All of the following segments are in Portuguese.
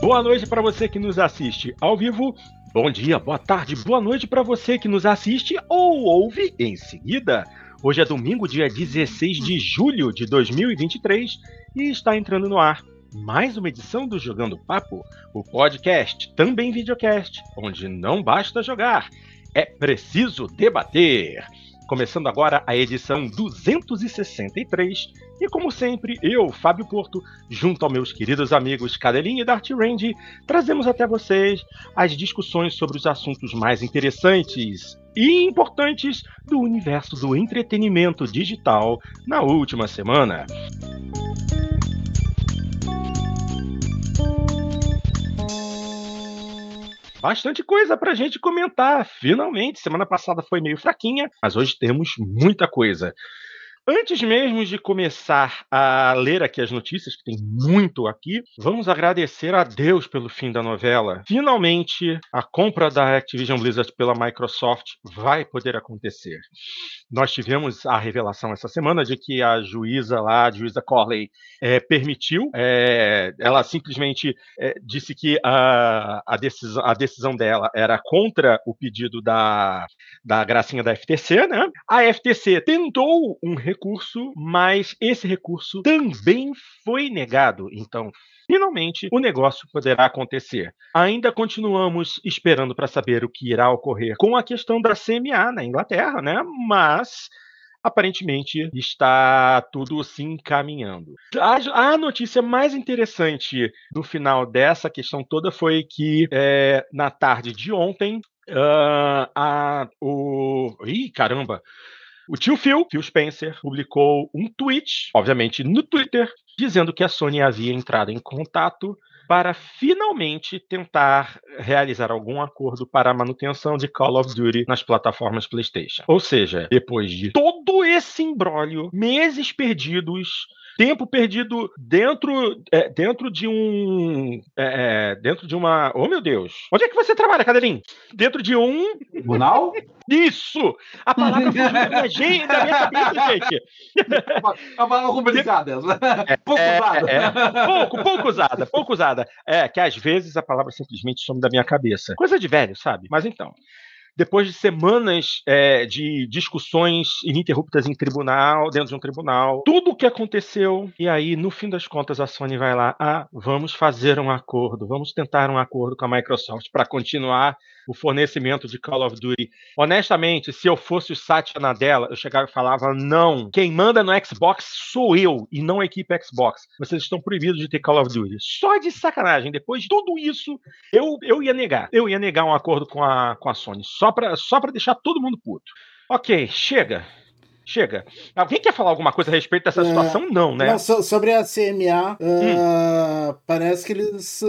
Boa noite para você que nos assiste ao vivo. Bom dia, boa tarde, boa noite para você que nos assiste ou ouve em seguida. Hoje é domingo, dia 16 de julho de 2023 e está entrando no ar mais uma edição do Jogando Papo, o podcast, também videocast, onde não basta jogar, é preciso debater. Começando agora a edição 263. E como sempre, eu, Fábio Porto, junto aos meus queridos amigos Cadelinho e Dart Range, trazemos até vocês as discussões sobre os assuntos mais interessantes e importantes do universo do entretenimento digital na última semana. Bastante coisa pra gente comentar. Finalmente, semana passada foi meio fraquinha, mas hoje temos muita coisa. Antes mesmo de começar a ler aqui as notícias, que tem muito aqui, vamos agradecer a Deus pelo fim da novela. Finalmente, a compra da Activision Blizzard pela Microsoft vai poder acontecer. Nós tivemos a revelação essa semana de que a juíza lá, a juíza Corley, é, permitiu, é, ela simplesmente é, disse que a, a, decisão, a decisão dela era contra o pedido da, da gracinha da FTC, né? A FTC tentou um recurso, mas esse recurso também foi negado. Então, finalmente o negócio poderá acontecer. Ainda continuamos esperando para saber o que irá ocorrer com a questão da CMA na Inglaterra, né? Mas aparentemente está tudo se encaminhando. A, a, notícia mais interessante no final dessa questão toda foi que é, na tarde de ontem uh, a, o. Ih, caramba! O tio Phil, Phil Spencer, publicou um tweet, obviamente no Twitter, dizendo que a Sony havia entrado em contato para finalmente tentar realizar algum acordo para a manutenção de Call of Duty nas plataformas PlayStation. Ou seja, depois de todo esse imbróglio, meses perdidos, tempo perdido dentro, é, dentro de um. É, é, dentro de uma. Oh, meu Deus! Onde é que você trabalha, Cadeirinho? Dentro de um. Tribunal? Isso! A palavra fugiu da minha, gente, da minha cabeça, gente. Uma palavra complicada. É, pouco é, usada. É, pouco, pouco usada, pouco usada. É, que às vezes a palavra simplesmente some da minha cabeça. Coisa de velho, sabe? Mas então depois de semanas é, de discussões ininterruptas em tribunal, dentro de um tribunal, tudo o que aconteceu, e aí, no fim das contas, a Sony vai lá, ah, vamos fazer um acordo, vamos tentar um acordo com a Microsoft para continuar o fornecimento de Call of Duty. Honestamente, se eu fosse o Satya Nadella, eu chegava e falava: não, quem manda no Xbox sou eu e não a equipe Xbox. Vocês estão proibidos de ter Call of Duty. Só de sacanagem. Depois de tudo isso, eu, eu ia negar. Eu ia negar um acordo com a, com a Sony, só para só deixar todo mundo puto. Ok, chega. Chega. Alguém quer falar alguma coisa a respeito dessa é, situação? Não, né? Não, so, sobre a CMA, uh, hum. Ah, parece que eles.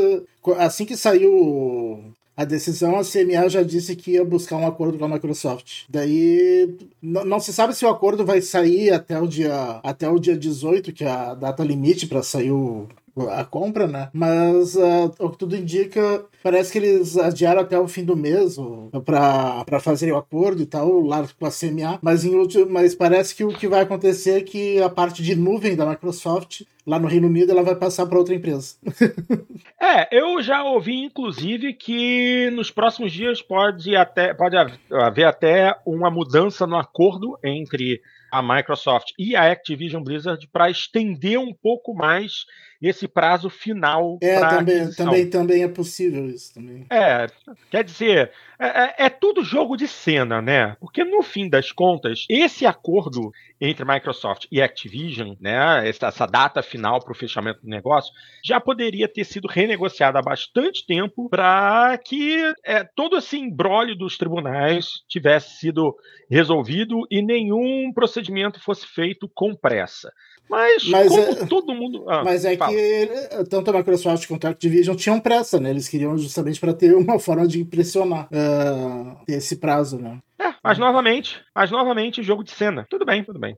Assim que saiu a decisão, a CMA já disse que ia buscar um acordo com a Microsoft. Daí, não se sabe se o acordo vai sair até o dia, até o dia 18, que é a data limite para sair o, a compra, né? Mas uh, o que tudo indica, parece que eles adiaram até o fim do mês para fazer o acordo e tal, lá com a CMA. Mas, em último, mas parece que o que vai acontecer é que a parte de nuvem da Microsoft lá no Reino Unido ela vai passar para outra empresa. é, eu já ouvi inclusive que nos próximos dias pode até pode haver até uma mudança no acordo entre a Microsoft e a Activision Blizzard para estender um pouco mais esse prazo final. É, também, também, também é possível isso também. É, quer dizer, é, é, é, tudo jogo de cena, né? Porque no fim das contas, esse acordo entre Microsoft e Activision, né, essa, essa data final para o fechamento do negócio, já poderia ter sido renegociado há bastante tempo para que é, todo esse embrólio dos tribunais tivesse sido resolvido e nenhum procedimento fosse feito com pressa. Mas, mas como é, todo mundo. Ah, mas é fala. que tanto a Microsoft quanto a Activision tinham pressa, né? Eles queriam justamente para ter uma forma de impressionar uh, esse prazo, né? É, mas novamente, mas novamente, jogo de cena. Tudo bem, tudo bem.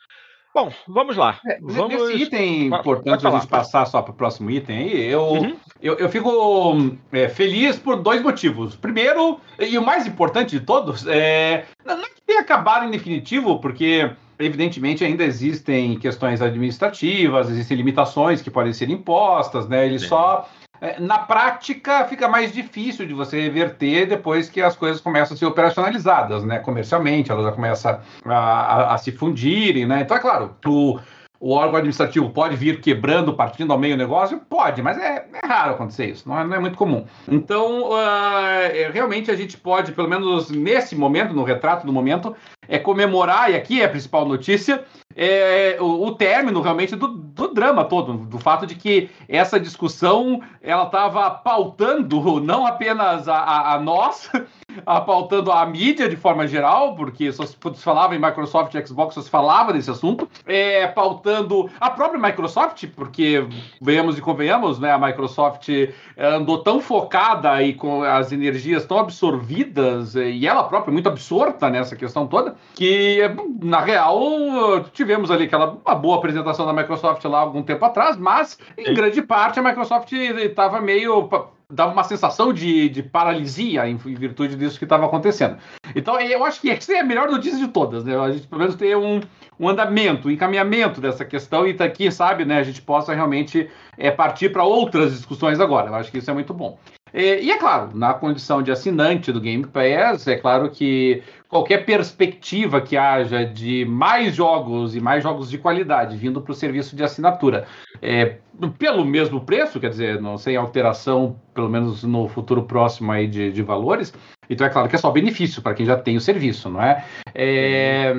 Bom, vamos lá. É, vamos... Esse item importante a gente passar só para o próximo item aí, eu, uhum. eu, eu, fico é, feliz por dois motivos. Primeiro, e o mais importante de todos, é, não é que tenha acabado em definitivo, porque evidentemente ainda existem questões administrativas, existem limitações que podem ser impostas, né? Eles Sim. só é, na prática fica mais difícil de você reverter depois que as coisas começam a ser operacionalizadas, né? Comercialmente, elas já começam a, a, a se fundirem, né? Então, é claro, o, o órgão administrativo pode vir quebrando, partindo ao meio o negócio? Pode, mas é, é raro acontecer isso, não é, não é muito comum. Então, uh, realmente a gente pode, pelo menos nesse momento, no retrato do momento, é comemorar, e aqui é a principal notícia, é, o, o, término realmente do, do, drama todo, do fato de que essa discussão ela estava pautando não apenas a, a, a nós, a, pautando a mídia de forma geral, porque só se falava em Microsoft e Xbox, só se falava desse assunto, é, pautando a própria Microsoft, porque venhamos e convenhamos, né, a Microsoft andou tão focada e com as energias tão absorvidas, e ela própria muito absorta nessa questão toda, que na real tivemos ali aquela uma boa apresentação da Microsoft lá algum tempo atrás, mas em grande parte a Microsoft estava meio dava uma sensação de, de paralisia em, virtude disso que estava acontecendo. Então, eu acho que essa é a melhor notícia de todas, né? A gente pelo menos ter um, um andamento, um encaminhamento dessa questão e aqui, sabe, né, a gente possa realmente é, partir para outras discussões agora. Eu acho que isso é muito bom. E, e, é claro, na condição de assinante do Game Pass, é claro que qualquer perspectiva que haja de mais jogos e mais jogos de qualidade vindo para o serviço de assinatura é, pelo mesmo preço, quer dizer, não sem alteração, pelo menos no futuro próximo aí de, de valores, então é claro que é só benefício para quem já tem o serviço, não é? é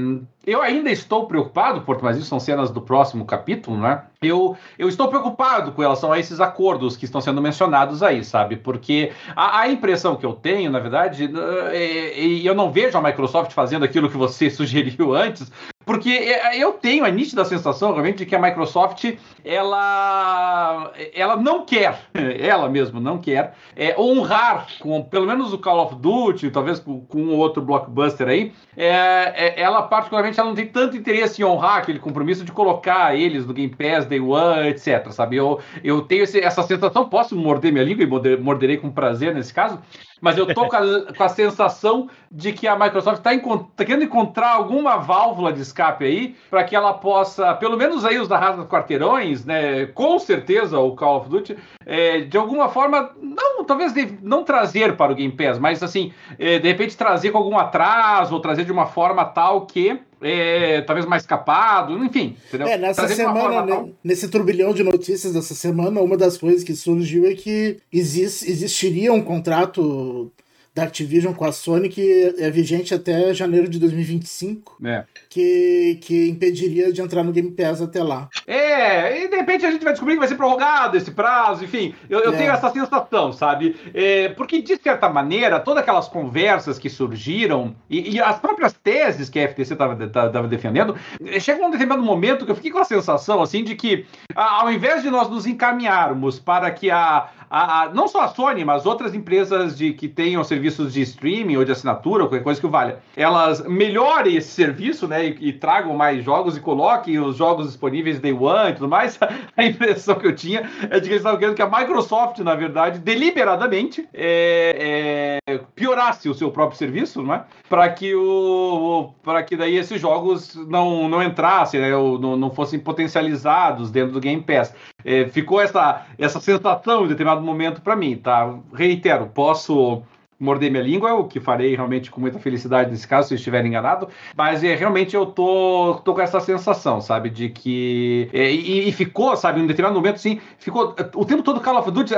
eu ainda estou preocupado, Porto, mas isso são cenas do próximo capítulo, né? Eu, eu estou preocupado com relação a esses acordos que estão sendo mencionados aí, sabe? Porque a, a impressão que eu tenho, na verdade, é, e eu não vejo a Microsoft fazendo aquilo que você sugeriu antes, porque é, eu tenho a nítida sensação, realmente, de que a Microsoft, ela, ela não quer, ela mesma não quer, é, honrar com pelo menos o Call of Duty, talvez com, com outro blockbuster aí, é, é, ela particularmente ela não tem tanto interesse em honrar aquele compromisso de colocar eles no Game Pass, Day One, etc, sabe? Eu, eu tenho esse, essa sensação, posso morder minha língua e morderei com prazer nesse caso, mas eu tô com a, com a sensação de que a Microsoft está tá querendo encontrar alguma válvula de escape aí para que ela possa, pelo menos aí os da Raça dos Quarteirões, né? Com certeza o Call of Duty, é, de alguma forma, não, talvez de, não trazer para o Game Pass, mas assim, é, de repente trazer com algum atraso ou trazer de uma forma tal que é, talvez mais capado, enfim. Entendeu? É, nessa semana, né, nesse turbilhão de notícias dessa semana, uma das coisas que surgiu é que existe, existiria um contrato da Activision com a Sony que é vigente até janeiro de 2025. É. Que, que impediria de entrar no Game Pass até lá. É, e de repente a gente vai descobrir que vai ser prorrogado esse prazo, enfim. Eu, eu é. tenho essa sensação, sabe? É, porque, de certa maneira, todas aquelas conversas que surgiram e, e as próprias teses que a FTC estava defendendo, chega um determinado momento que eu fiquei com a sensação, assim, de que ao invés de nós nos encaminharmos para que a, a, a não só a Sony, mas outras empresas de que tenham serviço serviços de streaming ou de assinatura, ou qualquer coisa que valha, elas melhorem esse serviço, né, e, e, tragam mais jogos e coloquem os jogos disponíveis day one e tudo mais, a impressão que eu tinha é de que eles estavam querendo que a Microsoft, na verdade, deliberadamente é, é, piorasse o seu próprio serviço, né, para que o para que daí esses jogos não, não entrassem, né, ou não, não fossem potencializados dentro do Game Pass. É, ficou essa, essa sensação em determinado momento para mim, tá? Reitero, posso morder minha língua, o que farei realmente com muita felicidade nesse caso, se eu estiver enganado. Mas é, realmente eu tô, tô com essa sensação, sabe? De que. É, e, e, ficou, sabe, em um determinado momento, sim, ficou. O tempo todo Call of Duty,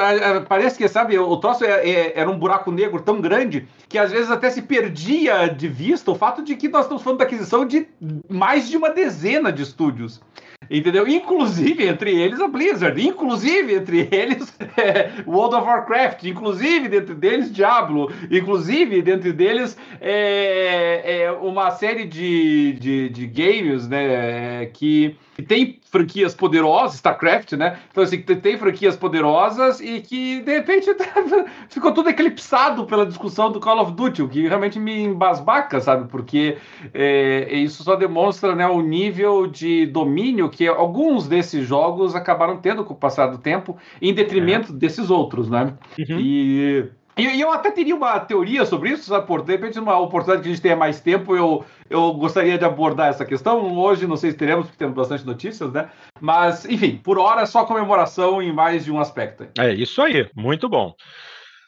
parece que, sabe, o troço é, é, era um buraco negro tão grande que às vezes até se perdia de vista o fato de que nós estamos falando da aquisição de mais de uma dezena de estúdios. Entendeu? Inclusive entre eles a Blizzard, inclusive entre eles é, World of Warcraft, inclusive dentro deles Diablo, inclusive dentro deles é, é uma série de, de, de games né, que que tem franquias poderosas, StarCraft, né? Então, assim, tem franquias poderosas e que, de repente, ficou tudo eclipsado pela discussão do Call of Duty, o que realmente me embasbaca, sabe? Porque é, isso só demonstra né, o nível de domínio que alguns desses jogos acabaram tendo com o passar do tempo, em detrimento é. desses outros, né? Uhum. E E eu até teria uma teoria sobre isso, sabe? Por de repente, numa oportunidade que a gente tenha mais tempo, eu, eu gostaria de abordar essa questão. Hoje, não sei se teremos, porque temos bastante notícias, né? Mas, enfim, por hora, é só comemoração em mais de um aspecto. É isso aí, muito bom.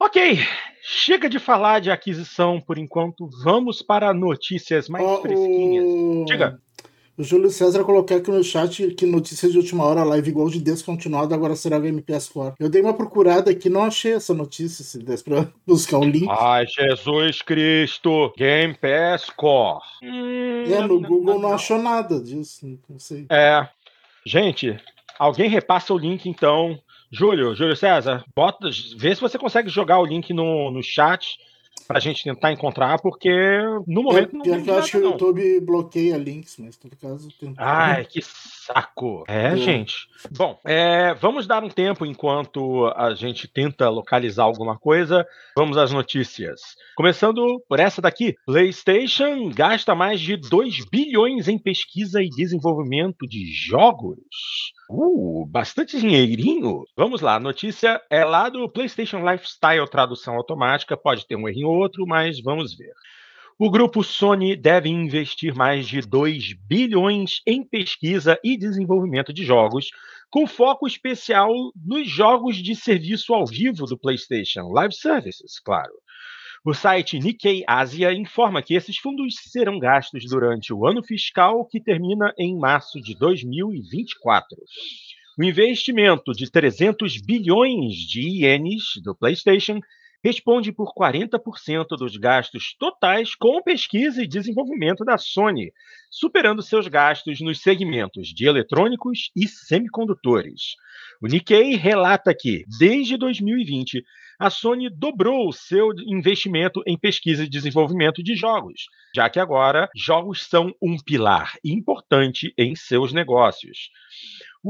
Ok, chega de falar de aquisição por enquanto. Vamos para notícias mais oh, fresquinhas. Diga. O Júlio César colocou aqui no chat que notícias de última hora, live igual de descontinuado, agora será Game PS Core. Eu dei uma procurada aqui, não achei essa notícia, se desse pra buscar o um link. Ai, Jesus Cristo! Game Pass Core. Hum, é, no não, Google não, não, achou nada disso, não sei. É. Gente, alguém repassa o link então. Júlio, Júlio César, bota, vê se você consegue jogar o link no, no chat pra gente tentar encontrar, porque no momento é, não. que eu acho que o YouTube bloqueia links, mas em todo caso. Tenta... Ai, que saco! É, é. gente. Bom, é, vamos dar um tempo enquanto a gente tenta localizar alguma coisa. Vamos às notícias. Começando por essa daqui: PlayStation gasta mais de 2 bilhões em pesquisa e desenvolvimento de jogos. Uh, bastante dinheirinho. Vamos lá, a notícia é lá do PlayStation Lifestyle, tradução automática. Pode ter um erro ou outro, mas vamos ver. O grupo Sony deve investir mais de 2 bilhões em pesquisa e desenvolvimento de jogos, com foco especial nos jogos de serviço ao vivo do PlayStation Live Services, claro. O site Nikkei Asia informa que esses fundos serão gastos durante o ano fiscal que termina em março de 2024. O investimento de 300 bilhões de ienes do PlayStation responde por 40% dos gastos totais com pesquisa e desenvolvimento da Sony, superando seus gastos nos segmentos de eletrônicos e semicondutores. O Nikkei relata que, desde 2020, a Sony dobrou seu investimento em pesquisa e desenvolvimento de jogos, já que agora jogos são um pilar importante em seus negócios.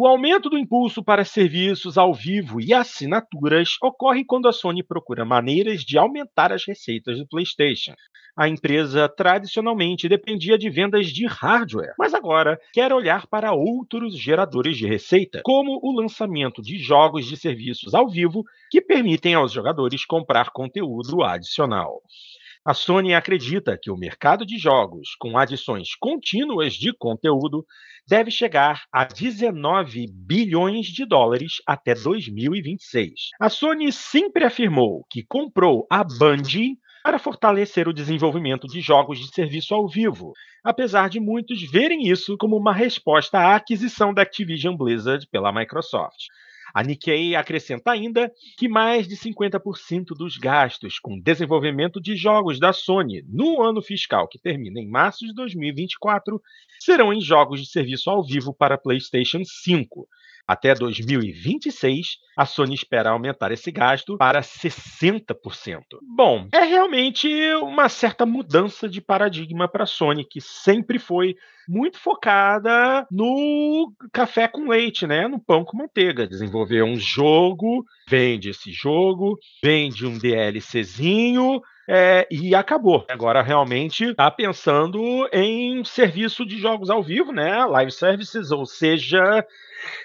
O aumento do impulso para serviços ao vivo e assinaturas ocorre quando a Sony procura maneiras de aumentar as receitas do PlayStation. A empresa tradicionalmente dependia de vendas de hardware, mas agora quer olhar para outros geradores de receita, como o lançamento de jogos de serviços ao vivo que permitem aos jogadores comprar conteúdo adicional. A Sony acredita que o mercado de jogos com adições contínuas de conteúdo deve chegar a 19 bilhões de dólares até 2026. A Sony sempre afirmou que comprou a Bungie para fortalecer o desenvolvimento de jogos de serviço ao vivo, apesar de muitos verem isso como uma resposta à aquisição da Activision Blizzard pela Microsoft. A Nikkei acrescenta ainda que mais de 50% dos gastos com desenvolvimento de jogos da Sony no ano fiscal que termina em março de 2024 serão em jogos de serviço ao vivo para PlayStation 5, até 2026, a Sony espera aumentar esse gasto para 60%. Bom, é realmente uma certa mudança de paradigma para a Sony, que sempre foi muito focada no café com leite, né? No pão com manteiga. Desenvolver um jogo, vende esse jogo, vende um DLCzinho, é, e acabou. Agora realmente está pensando em serviço de jogos ao vivo, né? Live services, ou seja,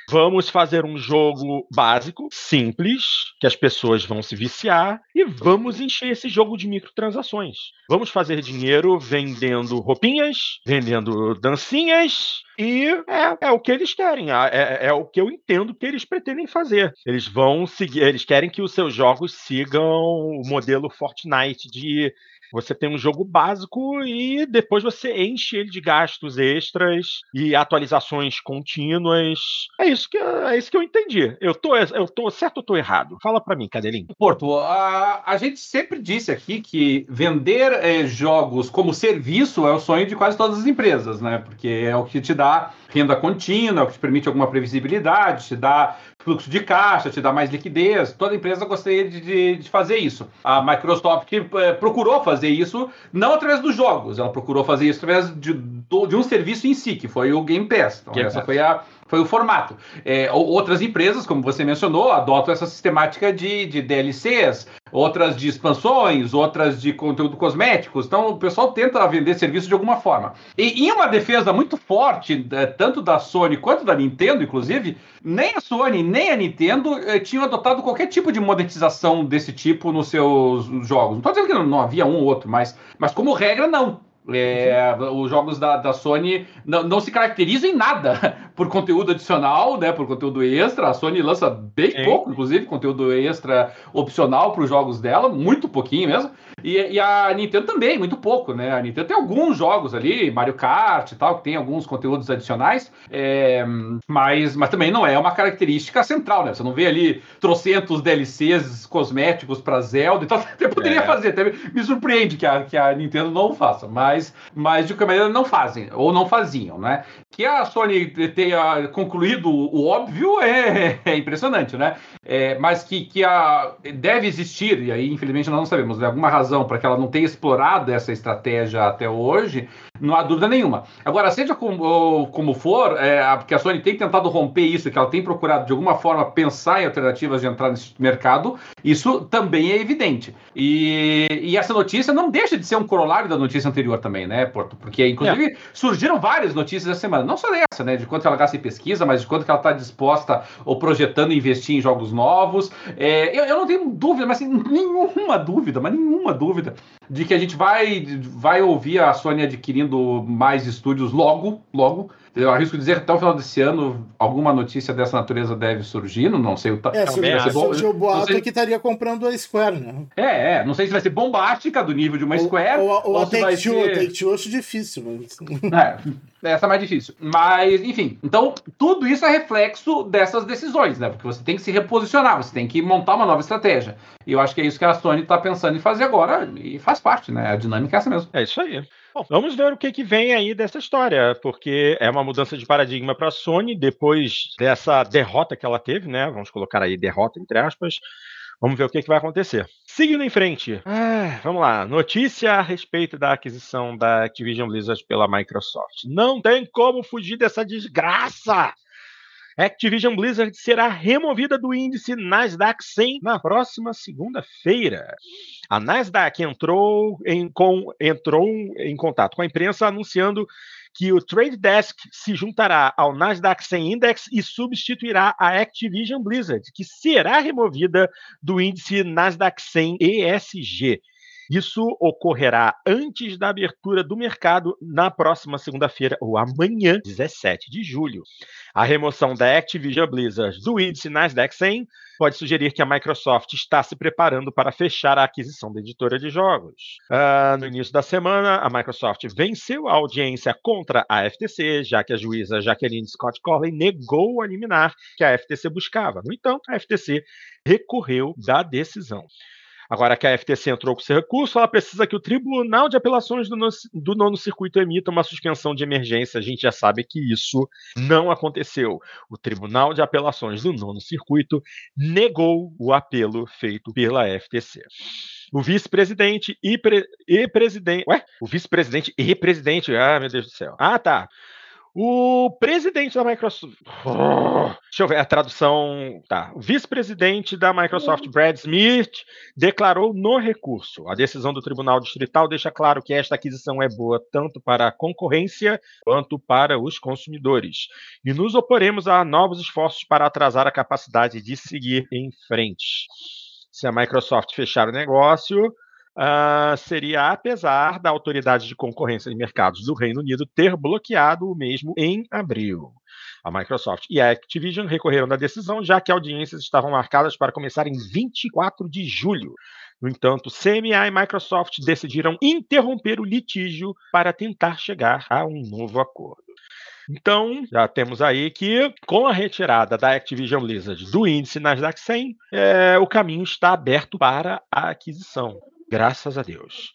Vamos fazer um jogo básico, simples, que as pessoas vão se viciar e vamos encher esse jogo de microtransações. Vamos fazer dinheiro vendendo roupinhas, vendendo dancinhas, e é, é, o que eles querem, é, é, o que eu entendo que eles pretendem fazer. Eles vão seguir, eles querem que os seus jogos sigam o modelo Fortnite de você tem um jogo básico e depois você enche ele de gastos extras e atualizações contínuas. É isso que, é isso que eu entendi. Eu tô, eu tô certo ou tô errado? Fala para mim, Cadelinho. Porto, a, a gente sempre disse aqui que vender é, jogos como serviço é o sonho de quase todas as empresas, né? Porque é o que te dá renda contínua, é o que te permite alguma previsibilidade, te dá fluxo de caixa, te dá mais liquidez. Toda empresa gostaria de, de, de fazer isso. A Microsoft é, procurou fazer isso, não através dos jogos, ela procurou fazer isso através de, de um serviço em si, que foi o Game Pass. Então, Game essa Pass. foi a Foi o formato. É, outras empresas, como você mencionou, adotam essa sistemática de, de DLCs, outras de expansões, outras de conteúdo cosméticos. Então o pessoal tenta vender serviço de alguma forma. E em uma defesa muito forte, é, tanto da Sony quanto da Nintendo, inclusive, nem a Sony nem a Nintendo eh, tinham adotado qualquer tipo de monetização desse tipo nos seus jogos. Não estou dizendo que não, não havia um ou outro, mas, mas como regra, não. É, os jogos da, da Sony não, não, se caracterizam em nada por conteúdo adicional, né? Por conteúdo extra. A Sony lança bem Sim. pouco, inclusive, conteúdo extra opcional para os jogos dela, muito pouquinho mesmo. E, e, a Nintendo também, muito pouco, né? A Nintendo tem alguns jogos ali, Mario Kart e tal, que tem alguns conteúdos adicionais, é, mas, mas também não é uma característica central, né? Você não vê ali trocentos DLCs cosméticos para Zelda, então até poderia é. fazer, até me surpreende que a, que a Nintendo não faça, mas, mas de qualquer maneira não fazem, ou não faziam, né? Que a Sony tenha concluído o óbvio é, é impressionante, né? É, mas que, que a, deve existir, e aí infelizmente nós não sabemos, de alguma razão para que ela não tenha explorado essa estratégia até hoje, não há dúvida nenhuma. Agora, seja como, como for, é, porque a Sony tem tentado romper isso, que ela tem procurado de alguma forma pensar em alternativas de entrar nesse mercado, isso também é evidente. E, e essa notícia não deixa de ser um corolário da notícia anterior também, né, Porto? Porque, inclusive, é. surgiram várias notícias essa semana, não só dessa, né, de quanto ela gasta em pesquisa, mas de quanto ela está disposta ou projetando investir em jogos novos. É, eu, eu não tenho dúvida, mas assim, nenhuma dúvida, mas nenhuma dúvida de que a gente vai, vai ouvir a Sony adquirindo mais estúdios logo, logo. Eu arrisco dizer que até o final desse ano alguma notícia dessa natureza deve surgir, não sei o É, se surgiu o boato sei... que estaria comprando a Square, né? É, é, não sei se vai ser bombástica do nível de uma Square. Ou, ou, ou a Take-Two, ser... Take-Two eu acho difícil. Mas... É, essa é mais difícil. Mas, enfim, então tudo isso é reflexo dessas decisões, né? Porque você tem que se reposicionar, você tem que montar uma nova estratégia. E eu acho que é isso que a Sony está pensando em fazer agora, e faz parte, né? A dinâmica é essa mesmo. É isso aí. Bom, vamos ver o que, que vem aí dessa história, porque é uma mudança de paradigma para a Sony depois dessa derrota que ela teve, né? Vamos colocar aí derrota entre aspas. Vamos ver o que, que vai acontecer. Seguindo em frente, ah, vamos lá. Notícia a respeito da aquisição da Activision Blizzard pela Microsoft. Não tem como fugir dessa desgraça! Activision Blizzard será removida do índice Nasdaq 100 na próxima segunda-feira. A Nasdaq entrou em, com, entrou em contato com a imprensa anunciando que o Trade Desk se juntará ao Nasdaq 100 Index e substituirá a Activision Blizzard, que será removida do índice Nasdaq 100 ESG. Isso ocorrerá antes da abertura do mercado na próxima segunda-feira, ou amanhã, 17 de julho. A remoção da Activision Blizzard do índice Nasdaq 100 pode sugerir que a Microsoft está se preparando para fechar a aquisição da editora de jogos. Uh, no início da semana, a Microsoft venceu a audiência contra a FTC, já que a juíza Jacqueline Scott Corley negou a liminar que a FTC buscava. No entanto, a FTC recorreu da decisão. Agora que a FTC entrou com seu recurso, ela precisa que o Tribunal de Apelações do, no, do Nono Circuito emita uma suspensão de emergência. A gente já sabe que isso não aconteceu. O Tribunal de Apelações do Nono Circuito negou o apelo feito pela FTC. O vice-presidente e, pre, e presidente. Ué? O vice-presidente e presidente. Ah, meu Deus do céu. Ah, tá. O presidente da Microsoft. Deixa eu ver a tradução. Tá. O vice-presidente da Microsoft, Brad Smith, declarou no recurso. A decisão do Tribunal Distrital deixa claro que esta aquisição é boa tanto para a concorrência quanto para os consumidores. E nos oporemos a novos esforços para atrasar a capacidade de seguir em frente. Se a Microsoft fechar o negócio, uh, seria apesar da Autoridade de Concorrência de Mercados do Reino Unido ter bloqueado o mesmo em abril. A Microsoft e a Activision recorreram da decisão, já que audiências estavam marcadas para começar em 24 de julho. No entanto, CMA e Microsoft decidiram interromper o litígio para tentar chegar a um novo acordo. Então, já temos aí que, com a retirada da Activision Blizzard do índice Nasdaq 100, é, o caminho está aberto para a aquisição. Graças a Deus.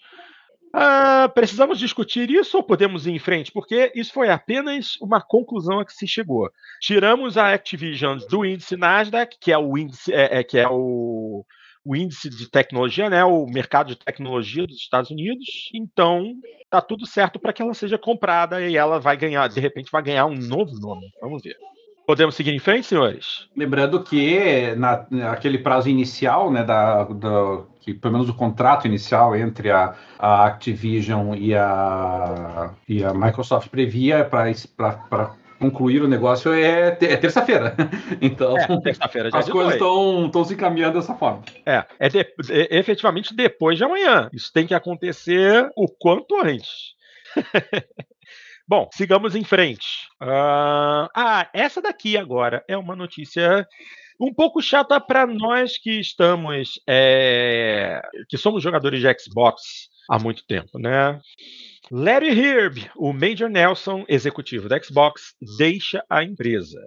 Ah, precisamos discutir isso ou podemos ir em frente? Porque isso foi apenas uma conclusão a que se chegou. Tiramos a Activision do índice Nasdaq, que é o índice, é, é, que é o, o índice de tecnologia, né, o mercado de tecnologia dos Estados Unidos. Então, tá tudo certo para que ela seja comprada e ela vai ganhar, de repente, vai ganhar um novo nome. Vamos ver. Podemos seguir em frente, senhores? Lembrando que na, naquele prazo inicial, né, da, da, que pelo menos o contrato inicial entre a, a Activision e a, e a Microsoft previa para concluir o negócio é, é terça-feira. Então, é, terça-feira as coisas estão se encaminhando dessa forma. É, é, de, é, efetivamente depois de amanhã. Isso tem que acontecer o quanto antes. Bom, sigamos em frente. Uh, ah, essa daqui agora é uma notícia um pouco chata para nós que estamos, é, que somos jogadores de Xbox há muito tempo, né? Larry Herb, o Major Nelson, executivo da Xbox, deixa a empresa.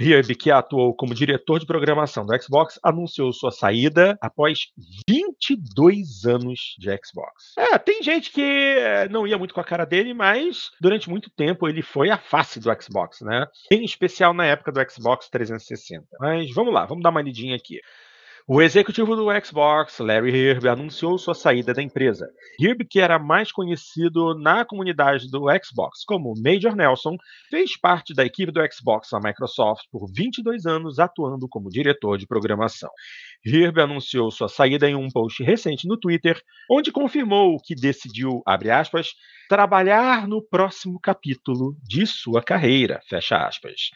Hirb, que atuou como diretor de programação do Xbox, anunciou sua saída após 22 anos de Xbox. É, tem gente que é, não ia muito com a cara dele, mas durante muito tempo ele foi a face do Xbox, né? Em especial na época do Xbox 360. Mas vamos lá, vamos dar uma lidinha aqui. O executivo do Xbox, Larry Herb, anunciou sua saída da empresa. Herb, que era mais conhecido na comunidade do Xbox como Major Nelson, fez parte da equipe do Xbox na Microsoft por 22 anos, atuando como diretor de programação. Herb anunciou sua saída em um post recente no Twitter, onde confirmou que decidiu, abre aspas, trabalhar no próximo capítulo de sua carreira, fecha aspas.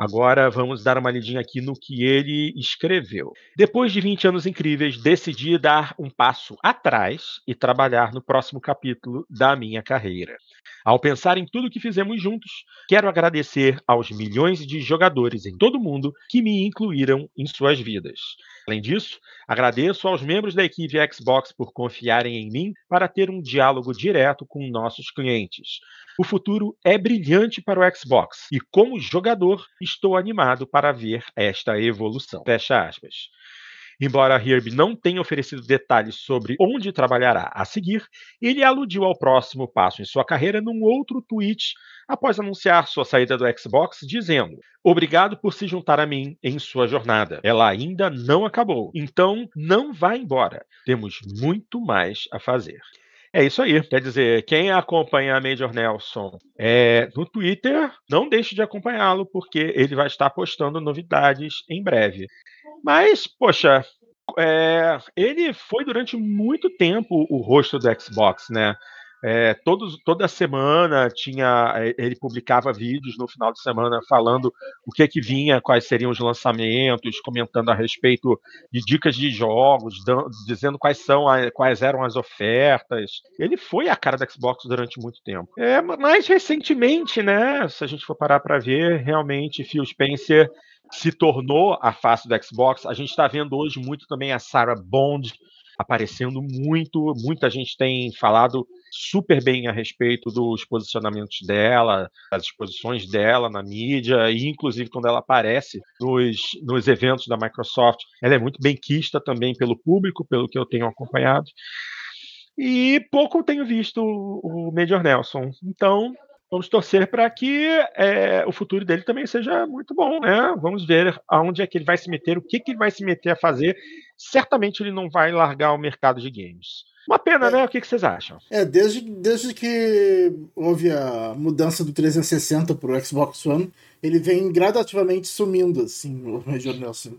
Agora vamos dar uma lidinha aqui no que ele escreveu. Depois de 20 anos incríveis, decidi dar um passo atrás e trabalhar no próximo capítulo da minha carreira. Ao pensar em tudo que fizemos juntos, quero agradecer aos milhões de jogadores em todo o mundo que me incluíram em suas vidas. Além disso, agradeço aos membros da equipe Xbox por confiarem em mim para ter um diálogo direto com nossos clientes. O futuro é brilhante para o Xbox e, como jogador, estou animado para ver esta evolução. Fecha aspas. Embora Herb não tenha oferecido detalhes sobre onde trabalhará a seguir, ele aludiu ao próximo passo em sua carreira num outro tweet após anunciar sua saída do Xbox, dizendo: Obrigado por se juntar a mim em sua jornada. Ela ainda não acabou, então não vá embora. Temos muito mais a fazer. É isso aí. Quer dizer, quem acompanha a Major Nelson é, no Twitter, não deixe de acompanhá-lo, porque ele vai estar postando novidades em breve. Mas, poxa, é, ele foi durante muito tempo o rosto do Xbox, né? É, todos, toda semana tinha é, ele publicava vídeos no final de semana falando o que que vinha, quais seriam os lançamentos, comentando a respeito de dicas de jogos, dizendo quais são quais eram as ofertas. Ele foi a cara da Xbox durante muito tempo. É, mais recentemente, né? Se a gente for parar para ver, realmente Phil Spencer se tornou a face do Xbox. A gente está vendo hoje muito também a Sarah Bond aparecendo muito. Muita gente tem falado super bem a respeito dos posicionamentos dela, das exposições dela na mídia, e inclusive quando ela aparece nos, nos eventos da Microsoft, ela é muito bem quista também pelo público, pelo que eu tenho acompanhado. E pouco tenho visto o Major Nelson. Então, vamos torcer para que é, o futuro dele também seja muito bom, né? Vamos ver aonde é que ele vai se meter, o que, que ele vai se meter a fazer. Certamente ele não vai largar o mercado de games. Uma pena, é, né? O que, que, vocês acham? É, desde, desde que houve a mudança do 360 para o Xbox One, ele vem gradativamente sumindo, assim, o Major Nelson.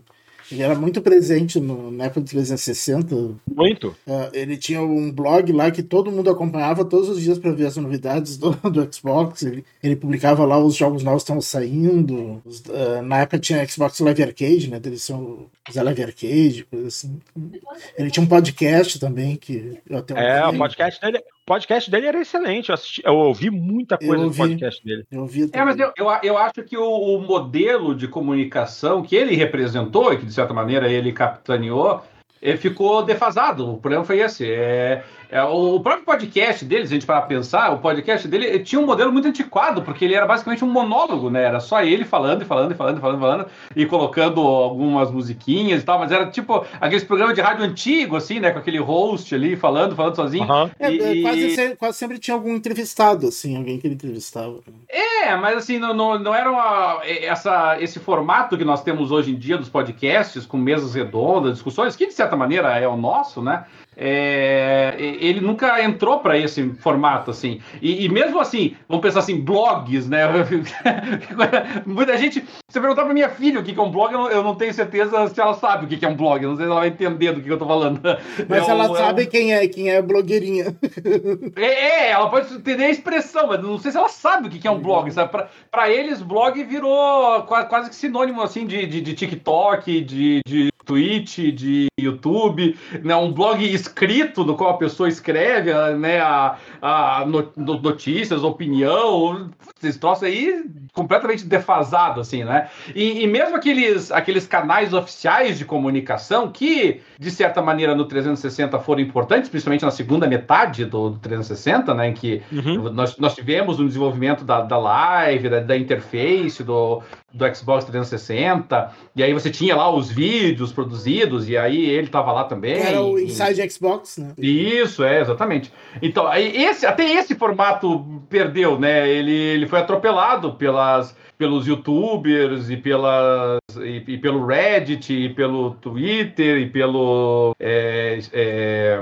Ele era muito presente no, na época do 360. Muito. Uh, ele tinha um blog lá que todo mundo acompanhava todos os dias para ver as novidades do, do Xbox. Ele, ele, publicava lá os jogos novos que estão saindo. Os, uh, na época tinha Xbox Live Arcade, né? Eles são os Live Arcade, coisa assim. Ele tinha um podcast também que eu até É, o podcast dele, podcast dele era excelente. Eu, assisti, eu ouvi muita coisa ouvi, do podcast dele. Eu ouvi é, mas eu, eu, eu, acho que o, o, modelo de comunicação que ele representou, e que de certa maneira ele capitaneou, ele ficou defasado. O problema foi esse. É, é, o próprio podcast dele, se a gente parar pensar, o podcast dele tinha um modelo muito antiquado, porque ele era basicamente um monólogo, né? Era só ele falando e falando e falando e falando, falando e colocando algumas musiquinhas e tal, mas era tipo aqueles programas de rádio antigo, assim, né? Com aquele host ali falando, falando sozinho. Uhum. É, e... quase, sempre, quase, sempre, tinha algum entrevistado, assim, alguém que ele entrevistava. É, mas assim, não, não, não era uma, essa, esse formato que nós temos hoje em dia dos podcasts, com mesas redondas, discussões, que de certa certa maneira é o nosso, né? É, ele nunca entrou para esse formato assim. E, e, mesmo assim, vamos pensar assim, blogs, né? Muita gente. Se perguntar para minha filha o que é um blog, eu não, eu não, tenho certeza se ela sabe o que é um blog. Não sei se ela vai entender do que eu tô falando. Mas é ela um, sabe é um... quem é, quem é blogueirinha. É, é, ela pode entender a expressão, mas não sei se ela sabe o que é um blog. Sabe? Para eles, blog virou quase que sinônimo assim de, de, de TikTok, de, de Twitch, de YouTube, né, um blog escrito no qual a pessoa escreve né, a, a notícias, opinião, esse troço aí completamente defasado, assim, né? E, e, mesmo aqueles, aqueles canais oficiais de comunicação que, de certa maneira, no 360 foram importantes, principalmente na segunda metade do, do 360, né? Em que uhum. nós, nós tivemos o desenvolvimento da, da live, da, da interface, do, do Xbox 360, e aí você tinha lá os vídeos produzidos, e aí ele tava lá também. Era o Inside Xbox, né? Isso, é, exatamente. Então, esse, até esse formato perdeu, né? Ele, ele foi atropelado pelas pelos youtubers e, pelas, e, e, pelo Reddit, e pelo Twitter, e pelo. É, é,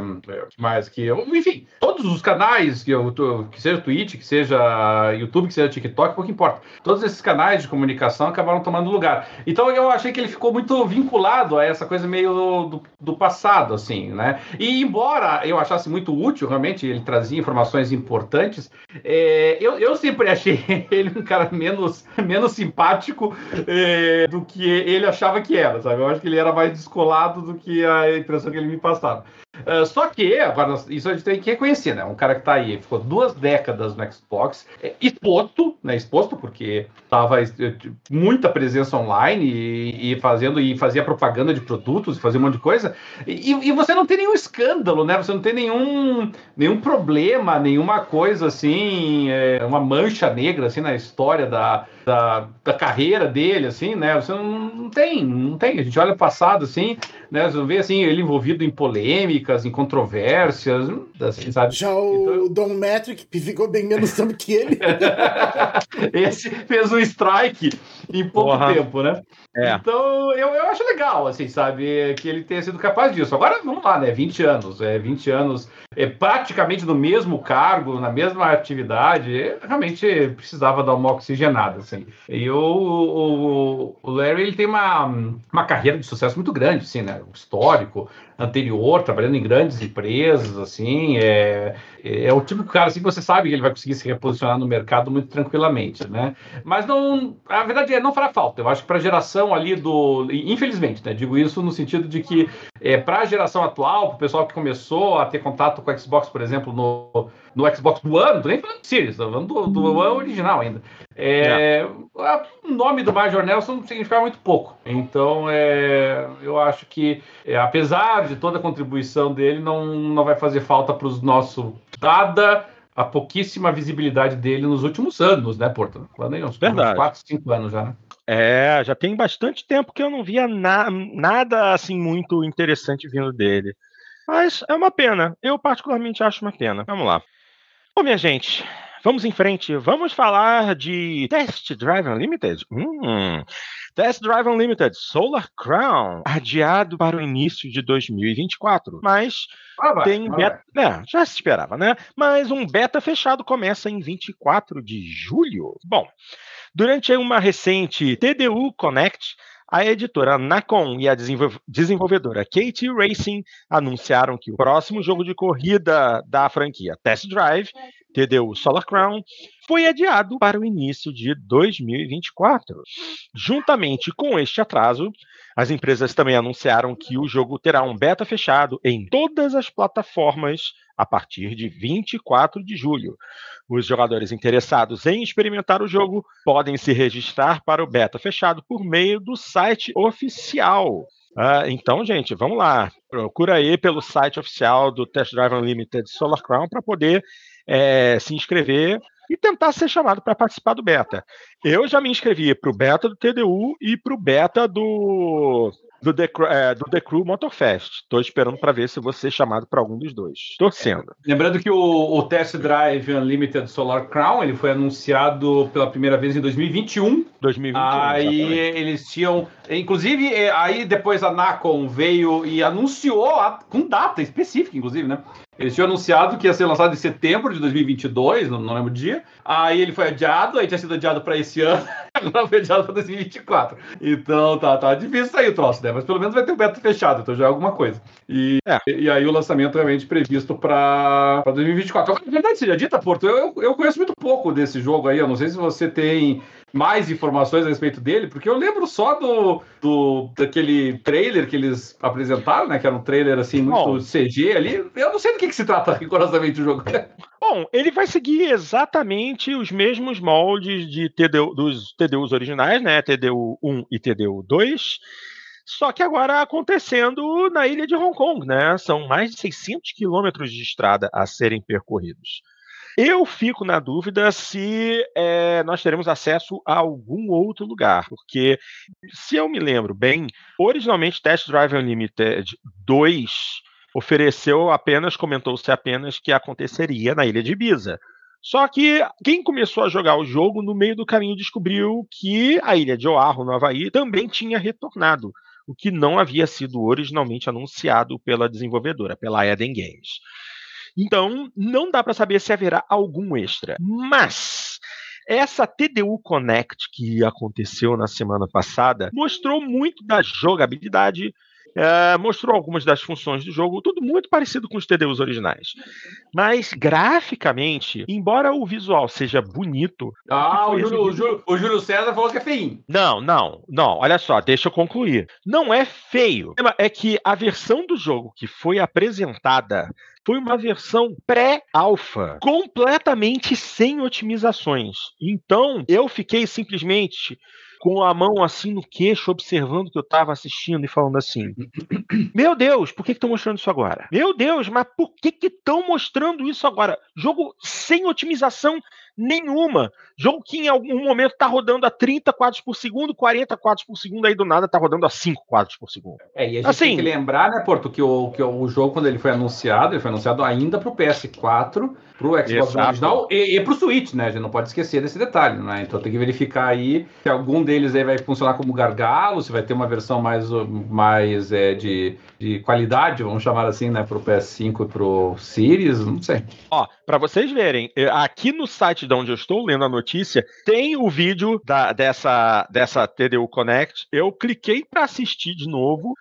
mais que. Enfim, todos os canais, que, eu, que seja Twitch, que seja YouTube, que seja TikTok, pouco importa. Todos esses canais de comunicação acabaram tomando lugar. Então eu achei que ele ficou muito vinculado a essa coisa meio do, do passado, assim, né? E embora eu achasse muito útil, realmente, ele trazia informações importantes, é, eu, eu sempre achei ele um cara menos menos simpático é, do que ele achava que era, sabe? Eu acho que ele era mais descolado do que a impressão que ele me passava. Uh, só que, agora, isso a gente tem que reconhecer, né? Um cara que tá aí, ficou duas décadas no Xbox, é, exposto, né? Exposto, porque tava é, muita presença online e, e, fazendo, e fazia propaganda de produtos, fazia um monte de coisa, e, e, você não tem nenhum escândalo, né? Você não tem nenhum, nenhum problema, nenhuma coisa assim, é, uma mancha negra assim na história da, da, da carreira dele, assim, né? Você não, não tem, não tem. A gente olha o passado, assim, né? Você vê assim, ele envolvido em polêmicas, em controvérsias, assim, sabe? Já o então... Don Metric ficou bem menos tempo que ele. Esse fez um strike em pouco Porra. tempo, né? É. Então, eu, eu acho legal, assim, sabe, que ele tenha sido capaz disso. Agora, vamos lá, né? 20 anos, é 20 anos, é praticamente no mesmo cargo, na mesma atividade, realmente precisava dar uma oxigenada, assim. E o, o, o Larry, ele tem uma, uma carreira de sucesso muito grande, assim, né? Histórico, anterior, trabalhando em grandes empresas, assim, é, é o tipo de cara assim que você sabe que ele vai conseguir se reposicionar no mercado muito tranquilamente, né? Mas não, a verdade é não fará falta. Eu acho que para a geração ali do, infelizmente, né? Digo isso no sentido de que é, para a geração atual, para o pessoal que começou a ter contato com o Xbox, por exemplo, no, no Xbox do ano, tô nem falando de Series, tô falando do, do ano original ainda. É, o nome do Major Nelson significava muito pouco. Então, é, eu acho que, é, apesar de toda a contribuição dele, não, não vai fazer falta para os nossos. Dada a pouquíssima visibilidade dele nos últimos anos, né, Porto? Falando aí uns, Verdade. uns 4, 5 anos já, né? É, já tem bastante tempo que eu não via na, nada assim muito interessante vindo dele. Mas é uma pena. Eu particularmente acho uma pena. Vamos lá. Bom, minha gente, vamos em frente. Vamos falar de Test Drive Unlimited. Hum, Test Drive Unlimited Solar Crown, adiado para o início de 2024. Mas ah, vai, tem beta. É, já se esperava, né? Mas um beta fechado começa em 24 de julho. Bom. Durante uma recente TDU Connect, a editora Nacon e a desenvolvedora Kate Racing anunciaram que o próximo jogo de corrida da franquia Test Drive, TDU Solar Crown, foi adiado para o início de 2024. Juntamente com este atraso, as empresas também anunciaram que o jogo terá um beta fechado em todas as plataformas a partir de 24 de julho. Os jogadores interessados em experimentar o jogo podem se registrar para o beta fechado por meio do site oficial. Uh, então, gente, vamos lá. Procura aí pelo site oficial do Test Drive Unlimited Solar Crown para poder é, se inscrever e tentar ser chamado para participar do beta. Eu já me inscrevi para o beta do TDU e para o beta do do The, é, do The Crew Motorfest. Estou esperando para ver se você é chamado para algum dos dois. Torcendo. É, lembrando que o, o Test Drive Unlimited Solar Crown ele foi anunciado pela primeira vez em 2021. 2021. Aí exatamente. eles tinham, inclusive, é, aí depois a Nacon veio e anunciou com data específica, inclusive, né? Eles tinham anunciado que ia ser lançado em setembro de 2022, não, não lembro o dia. Aí ele foi adiado, aí tinha sido adiado para esse ano, agora para 2024. Então tá, tá difícil sair o troço, né? Mas pelo menos vai ter o beta fechado, então já é alguma coisa. E, é. e aí o lançamento realmente previsto para 2024. Na verdade, seja dita, Porto, eu, eu conheço muito pouco desse jogo aí, eu não sei se você tem mais informações a respeito dele, porque eu lembro só do, do daquele trailer que eles apresentaram, né? Que era um trailer assim, muito Bom, CG ali. Eu não sei do que, que se trata rigorosamente o jogo. Bom, ele vai seguir exatamente os mesmos moldes de TDU, dos TDUs originais, né? TDU 1 e TDU 2. Só que agora acontecendo na ilha de Hong Kong, né? São mais de 600 quilômetros de estrada a serem percorridos. Eu fico na dúvida se é, nós teremos acesso a algum outro lugar, porque, se eu me lembro bem, originalmente Test Drive Unlimited 2 ofereceu apenas, comentou-se apenas que aconteceria na ilha de Ibiza. Só que quem começou a jogar o jogo no meio do caminho descobriu que a ilha de Oahu, no Havaí, também tinha retornado, o que não havia sido originalmente anunciado pela desenvolvedora, pela Eden Games. Então, não dá para saber se haverá algum extra. Mas essa TDU Connect que aconteceu na semana passada mostrou muito da jogabilidade, é, mostrou algumas das funções do jogo, tudo muito parecido com os TDUs originais. Mas, graficamente, embora o visual seja bonito. Ah, o Júlio, o, Júlio, o Júlio, César falou que é feio. Não, não, não. Olha só, deixa eu concluir. Não é feio. É que a versão do jogo que foi apresentada foi uma versão pré-alfa, completamente sem otimizações. Então, eu fiquei simplesmente com a mão assim no queixo, observando o que eu estava assistindo e falando assim: Meu Deus, por que estão mostrando isso agora? Meu Deus, mas por que estão mostrando isso agora? Jogo sem otimização nenhuma. Jogo que em algum momento tá rodando a 30 quadros por segundo, 40 quadros por segundo, aí do nada tá rodando a 5 quadros por segundo. É, e a gente assim, tem que lembrar, né, Porto, que o, que o jogo, quando ele foi anunciado, ele foi anunciado ainda pro PS4, pro Xbox Exato. original e, e pro Switch, né? A gente não pode esquecer desse detalhe, né? Então tem que verificar aí se algum deles aí vai funcionar como gargalo, se vai ter uma versão mais, mais é, de, de qualidade, vamos chamar assim, né, pro PS5 e pro Series, não sei. Ó, para vocês verem, aqui no site de onde eu estou lendo a notícia, tem o vídeo da, dessa, dessa TDU Connect. Eu cliquei para assistir de novo.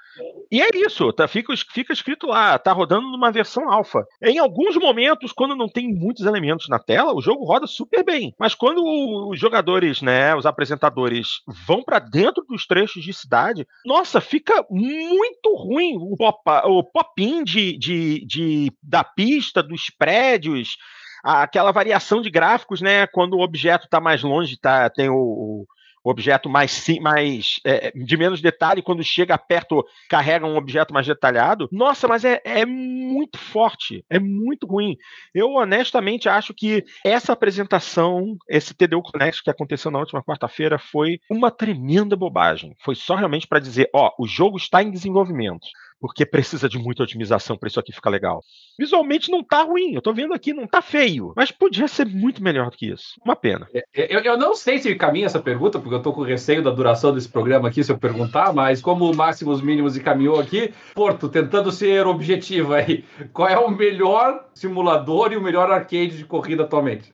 E é isso, tá, fica, fica escrito lá, tá rodando numa versão alfa. Em alguns momentos, quando não tem muitos elementos na tela, o jogo roda super bem. Mas quando os jogadores, né, os apresentadores vão para dentro dos trechos de cidade, nossa, fica muito ruim o pop, o pop-in de, de, de, da pista, dos prédios aquela variação de gráficos, né? Quando o objeto está mais longe, tá, tem o, o objeto mais, mais é, de menos detalhe, quando chega perto, carrega um objeto mais detalhado. Nossa, mas é, é muito forte, é muito ruim. Eu honestamente acho que essa apresentação, esse TDU Connect que aconteceu na última quarta-feira, foi uma tremenda bobagem. Foi só realmente para dizer, ó, o jogo está em desenvolvimento porque precisa de muita otimização para isso aqui ficar legal. Visualmente não tá ruim, eu tô vendo aqui, não tá feio, mas podia ser muito melhor do que isso. Uma pena. É, é, eu, eu não sei se caminha essa pergunta, porque eu tô com receio da duração desse programa aqui, se eu perguntar, mas como o Máximos Mínimos encaminhou aqui, Porto, tentando ser objetivo aí, qual é o melhor simulador e o melhor arcade de corrida atualmente?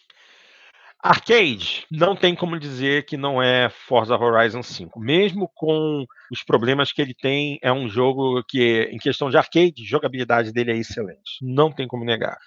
Arcade, não tem como dizer que não é Forza Horizon 5. Mesmo com os problemas que ele tem, é um jogo que, em questão de arcade, jogabilidade dele é excelente. Não tem como negar.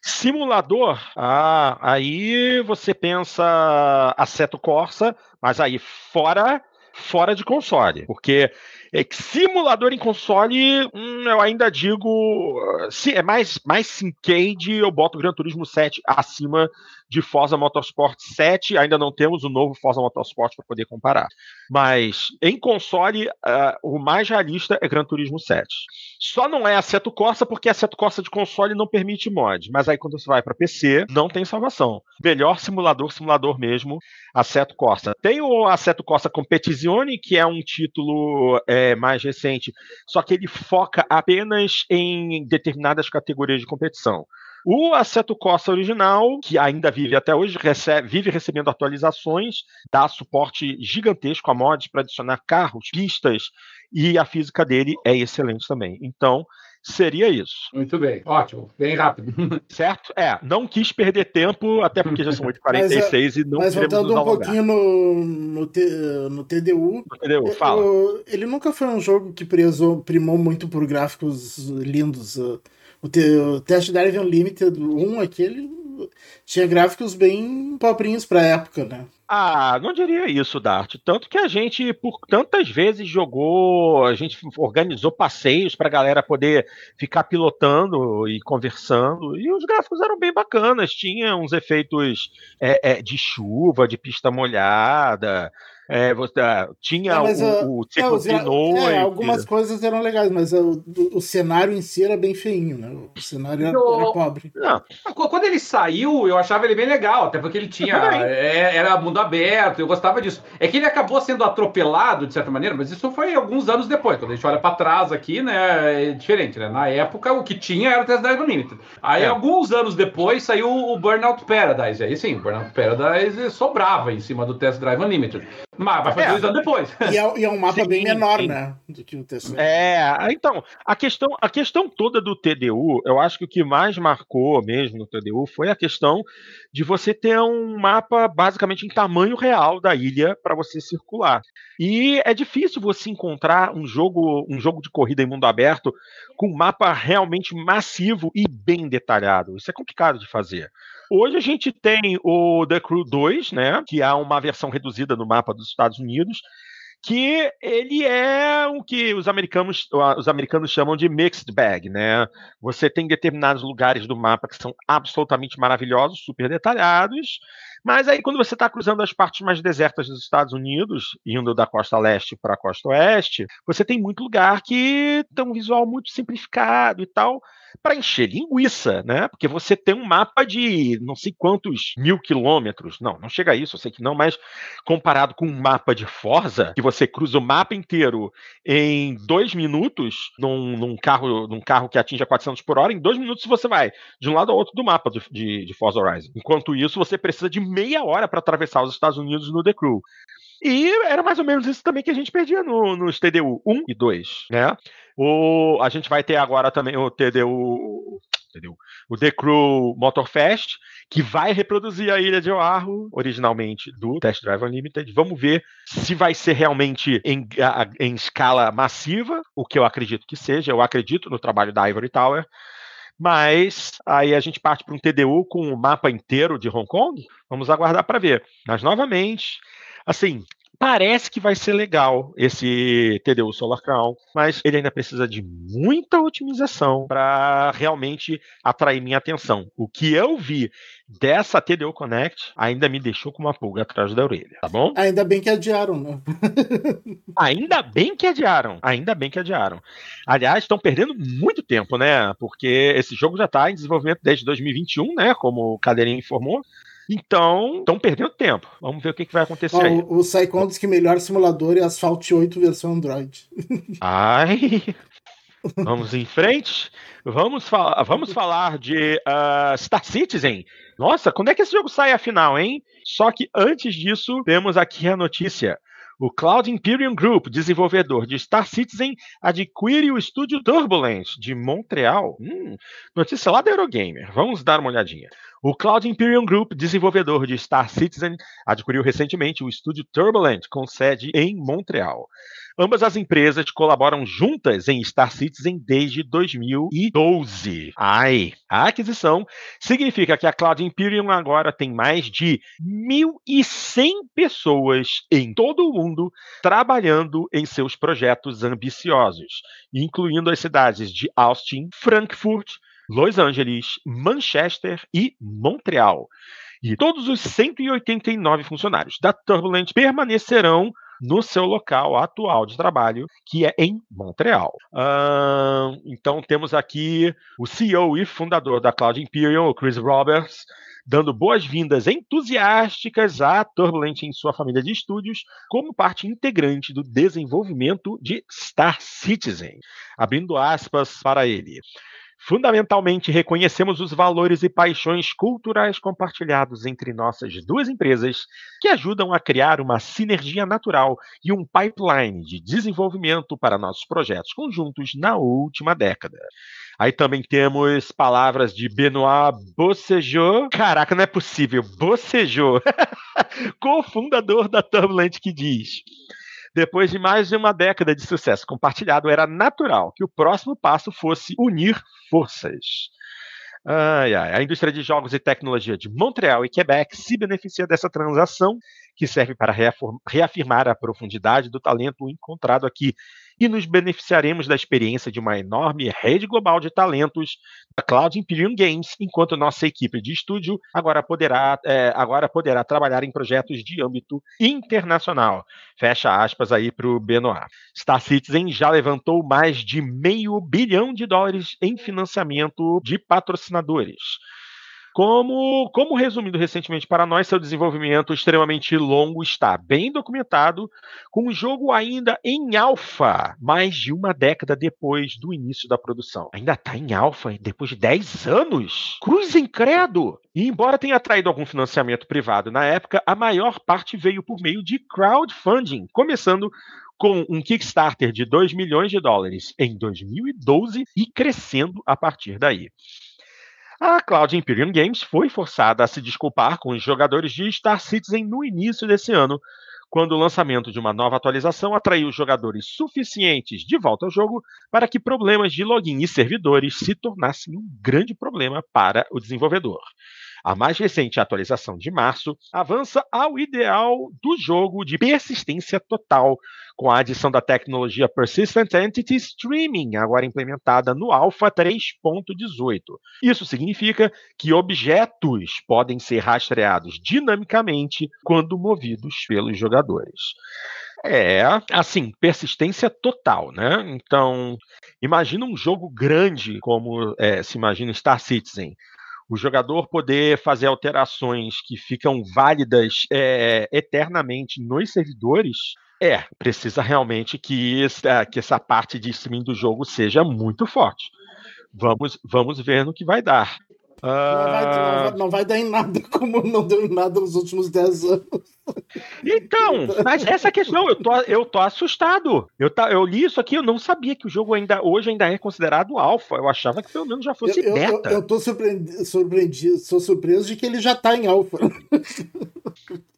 Simulador, ah, aí você pensa Assetto Corsa, mas aí fora fora de console, porque é, simulador em console, hum, eu ainda digo, se é mais mais Syncade, eu boto o Gran Turismo 7 acima de Forza Motorsport 7. Ainda não temos o novo Forza Motorsport para poder comparar. Mas em console, uh, o mais realista é Gran Turismo 7. Só não é Assetto Corsa porque Assetto Corsa de console não permite mod. Mas aí quando você vai para PC, não tem salvação. Melhor simulador, simulador mesmo, Assetto Corsa. Tem o Assetto Corsa Competizione, que é um título é, mais recente, só que ele foca apenas em determinadas categorias de competição. O Assetto Corsa original, que ainda vive até hoje, recebe, vive recebendo atualizações, dá suporte gigantesco a mods para adicionar carros, pistas, e a física dele é excelente também. Então, seria isso. Muito bem, ótimo, bem rápido. Certo? É, não quis perder tempo, até porque já são 8h46 mas, e não Mas voltando um pouquinho no, no, T, no TDU, no TDU fala. ele nunca foi um jogo que prezou, primou muito por gráficos lindos. O, te, o Test Drive Unlimited 1, aquele, tinha gráficos bem pobrinhos pra época, né? Ah, não diria isso, Dart. Tanto que a gente, por tantas vezes, jogou, a gente organizou passeios para a galera poder ficar pilotando e conversando. E os gráficos eram bem bacanas. Tinha uns efeitos é, é, de chuva, de pista molhada. É, você, ah, tinha é, o, o, de noite. É, algumas coisas eram legais, mas o, o, cenário em si era bem feinho, né? O cenário era, eu, era pobre. Não. Quando ele saiu, eu achava ele bem legal, até porque ele tinha. É, era mundo aberto, eu gostava disso. É que ele acabou sendo atropelado, de certa maneira, mas isso foi alguns anos depois. Quando a gente olha para trás aqui, né? É diferente, né? Na época, o que tinha era o Test Drive Unlimited. Aí, é. alguns anos depois, saiu o Burnout Paradise. Aí sim, o Burnout Paradise sobrava em cima do Test Drive Unlimited. Mas vai fazer é. dois anos depois. E é, e é um mapa sim, bem menor, sim. né? Do que o TCU. É, então, a questão, a questão toda do TDU, eu acho que o que mais marcou mesmo no TDU foi a questão de você ter um mapa basicamente em tamanho real da ilha para você circular. E é difícil você encontrar um jogo, um jogo de corrida em mundo aberto com um mapa realmente massivo e bem detalhado. Isso é complicado de fazer. Hoje a gente tem o The Crew 2, né, que é uma versão reduzida do mapa dos Estados Unidos, que ele é o que os americanos, os americanos chamam de mixed bag, né? Você tem determinados lugares do mapa que são absolutamente maravilhosos, super detalhados, mas aí quando você está cruzando as partes mais desertas dos Estados Unidos, indo da costa leste para a costa oeste, você tem muito lugar que tem um visual muito simplificado e tal para encher linguiça, né? Porque você tem um mapa de não sei quantos mil quilômetros. Não, não chega a isso, eu sei que não, mas comparado com um mapa de Forza, que você cruza o mapa inteiro em dois minutos num, num carro, num carro que atinja 400 por hora, em dois minutos você vai de um lado ao outro do mapa de, de, de Forza Horizon. Enquanto isso, você precisa de meia hora para atravessar os Estados Unidos no The Crew. E era mais ou menos isso também que a gente perdia no, nos TDU 1 e 2, né? O, a gente vai ter agora também o TDU, TDU o The Crew Motorfest, que vai reproduzir a Ilha de Oahu, originalmente do Test Drive Unlimited. Vamos ver se vai ser realmente em, em escala massiva, o que eu acredito que seja. Eu acredito no trabalho da Ivory Tower. Mas aí a gente parte para um TDU com o mapa inteiro de Hong Kong. Vamos aguardar para ver. Mas novamente, Assim, parece que vai ser legal esse TDU Solar Crown, mas ele ainda precisa de muita otimização para realmente atrair minha atenção. O que eu vi dessa TDU Connect ainda me deixou com uma pulga atrás da orelha, tá bom? Ainda bem que adiaram, né? ainda bem que adiaram, ainda bem que adiaram. Aliás, estão perdendo muito tempo, né? Porque esse jogo já está em desenvolvimento desde 2021, né? Como o Cadeirinha informou. Então, estão perdendo tempo. Vamos ver o que, que vai acontecer Ó, aí. O, Saicon diz que melhor simulador é Asphalt 8 versão Android. Ai. Vamos em frente. Vamos, falar, vamos falar de uh, Star Citizen. Nossa, quando é que esse jogo sai afinal, hein? Só que antes disso, temos aqui a notícia. O Cloud Imperium Group, desenvolvedor de Star Citizen, adquire o estúdio Turbulent de Montreal. Hum, notícia lá da Eurogamer. Vamos dar uma olhadinha. O Cloud Imperium Group, desenvolvedor de Star Citizen, adquiriu recentemente o estúdio Turbulent, com sede em Montreal. Ambas as empresas colaboram juntas em Star Citizen desde 2012. Ai, a aquisição significa que a Cloud Imperium agora tem mais de 1.100 pessoas em todo o mundo trabalhando em seus projetos ambiciosos, incluindo as cidades de Austin, Frankfurt, Los Angeles, Manchester e Montreal. E todos os 189 funcionários da Turbulent permanecerão no seu local atual de trabalho, que é em Montreal. Uh, então temos aqui o CEO e fundador da Cloud Imperium, o Chris Roberts, dando boas-vindas entusiásticas à Turbulent em sua família de estúdios, como parte integrante do desenvolvimento de Star Citizen. Abrindo aspas para ele. Fundamentalmente, reconhecemos os valores e paixões culturais compartilhados entre nossas duas empresas, que ajudam a criar uma sinergia natural e um pipeline de desenvolvimento para nossos projetos conjuntos na última década. Aí também temos palavras de Benoit Bossejot. Caraca, não é possível. Bossejot, cofundador da Turbulent, que diz. Depois de mais de uma década de sucesso compartilhado, era natural que o próximo passo fosse unir forças. Ai, ai. A indústria de jogos e tecnologia de Montreal e Quebec se beneficia dessa transação, que serve para reafirmar a profundidade do talento encontrado aqui e nos beneficiaremos da experiência de uma enorme rede global de talentos da Cloud Imperium Games, enquanto nossa equipe de estúdio agora poderá, é, agora poderá trabalhar em projetos de âmbito internacional. Fecha aspas aí para o Benoit. Star Citizen já levantou mais de meio bilhão de dólares em financiamento de patrocinadores. Como, como resumindo recentemente para nós, seu desenvolvimento extremamente longo está bem documentado, com o jogo ainda em alfa, mais de uma década depois do início da produção. Ainda está em alfa depois de 10 anos? Cruz incrédulo! E embora tenha atraído algum financiamento privado na época, a maior parte veio por meio de crowdfunding, começando com um Kickstarter de 2 milhões de dólares em 2012 e crescendo a partir daí. A Cloud Imperium Games foi forçada a se desculpar com os jogadores de Star Citizen no início desse ano, quando o lançamento de uma nova atualização atraiu jogadores suficientes de volta ao jogo para que problemas de login e servidores se tornassem um grande problema para o desenvolvedor. A mais recente atualização de março avança ao ideal do jogo de persistência total, com a adição da tecnologia Persistent Entity Streaming, agora implementada no Alpha 3.18. Isso significa que objetos podem ser rastreados dinamicamente quando movidos pelos jogadores. É, assim, persistência total, né? Então, imagina um jogo grande como é, se imagina Star Citizen, o jogador poder fazer alterações que ficam válidas é, eternamente nos servidores, é, precisa realmente que, é, que essa parte de streaming do jogo seja muito forte. Vamos, vamos ver no que vai dar. Não, vai, não, vai, não, vai, dar em nada como não deu em nada nos últimos 10 anos. Então, mas essa questão, eu tô, eu tô assustado. Eu, tá, eu li isso aqui, eu não sabia que o jogo ainda hoje ainda é considerado alfa. Eu achava que pelo menos já fosse eu, beta. Eu, eu, tô surpreendido, surpreendido, sou surpreso de que ele já tá em alfa.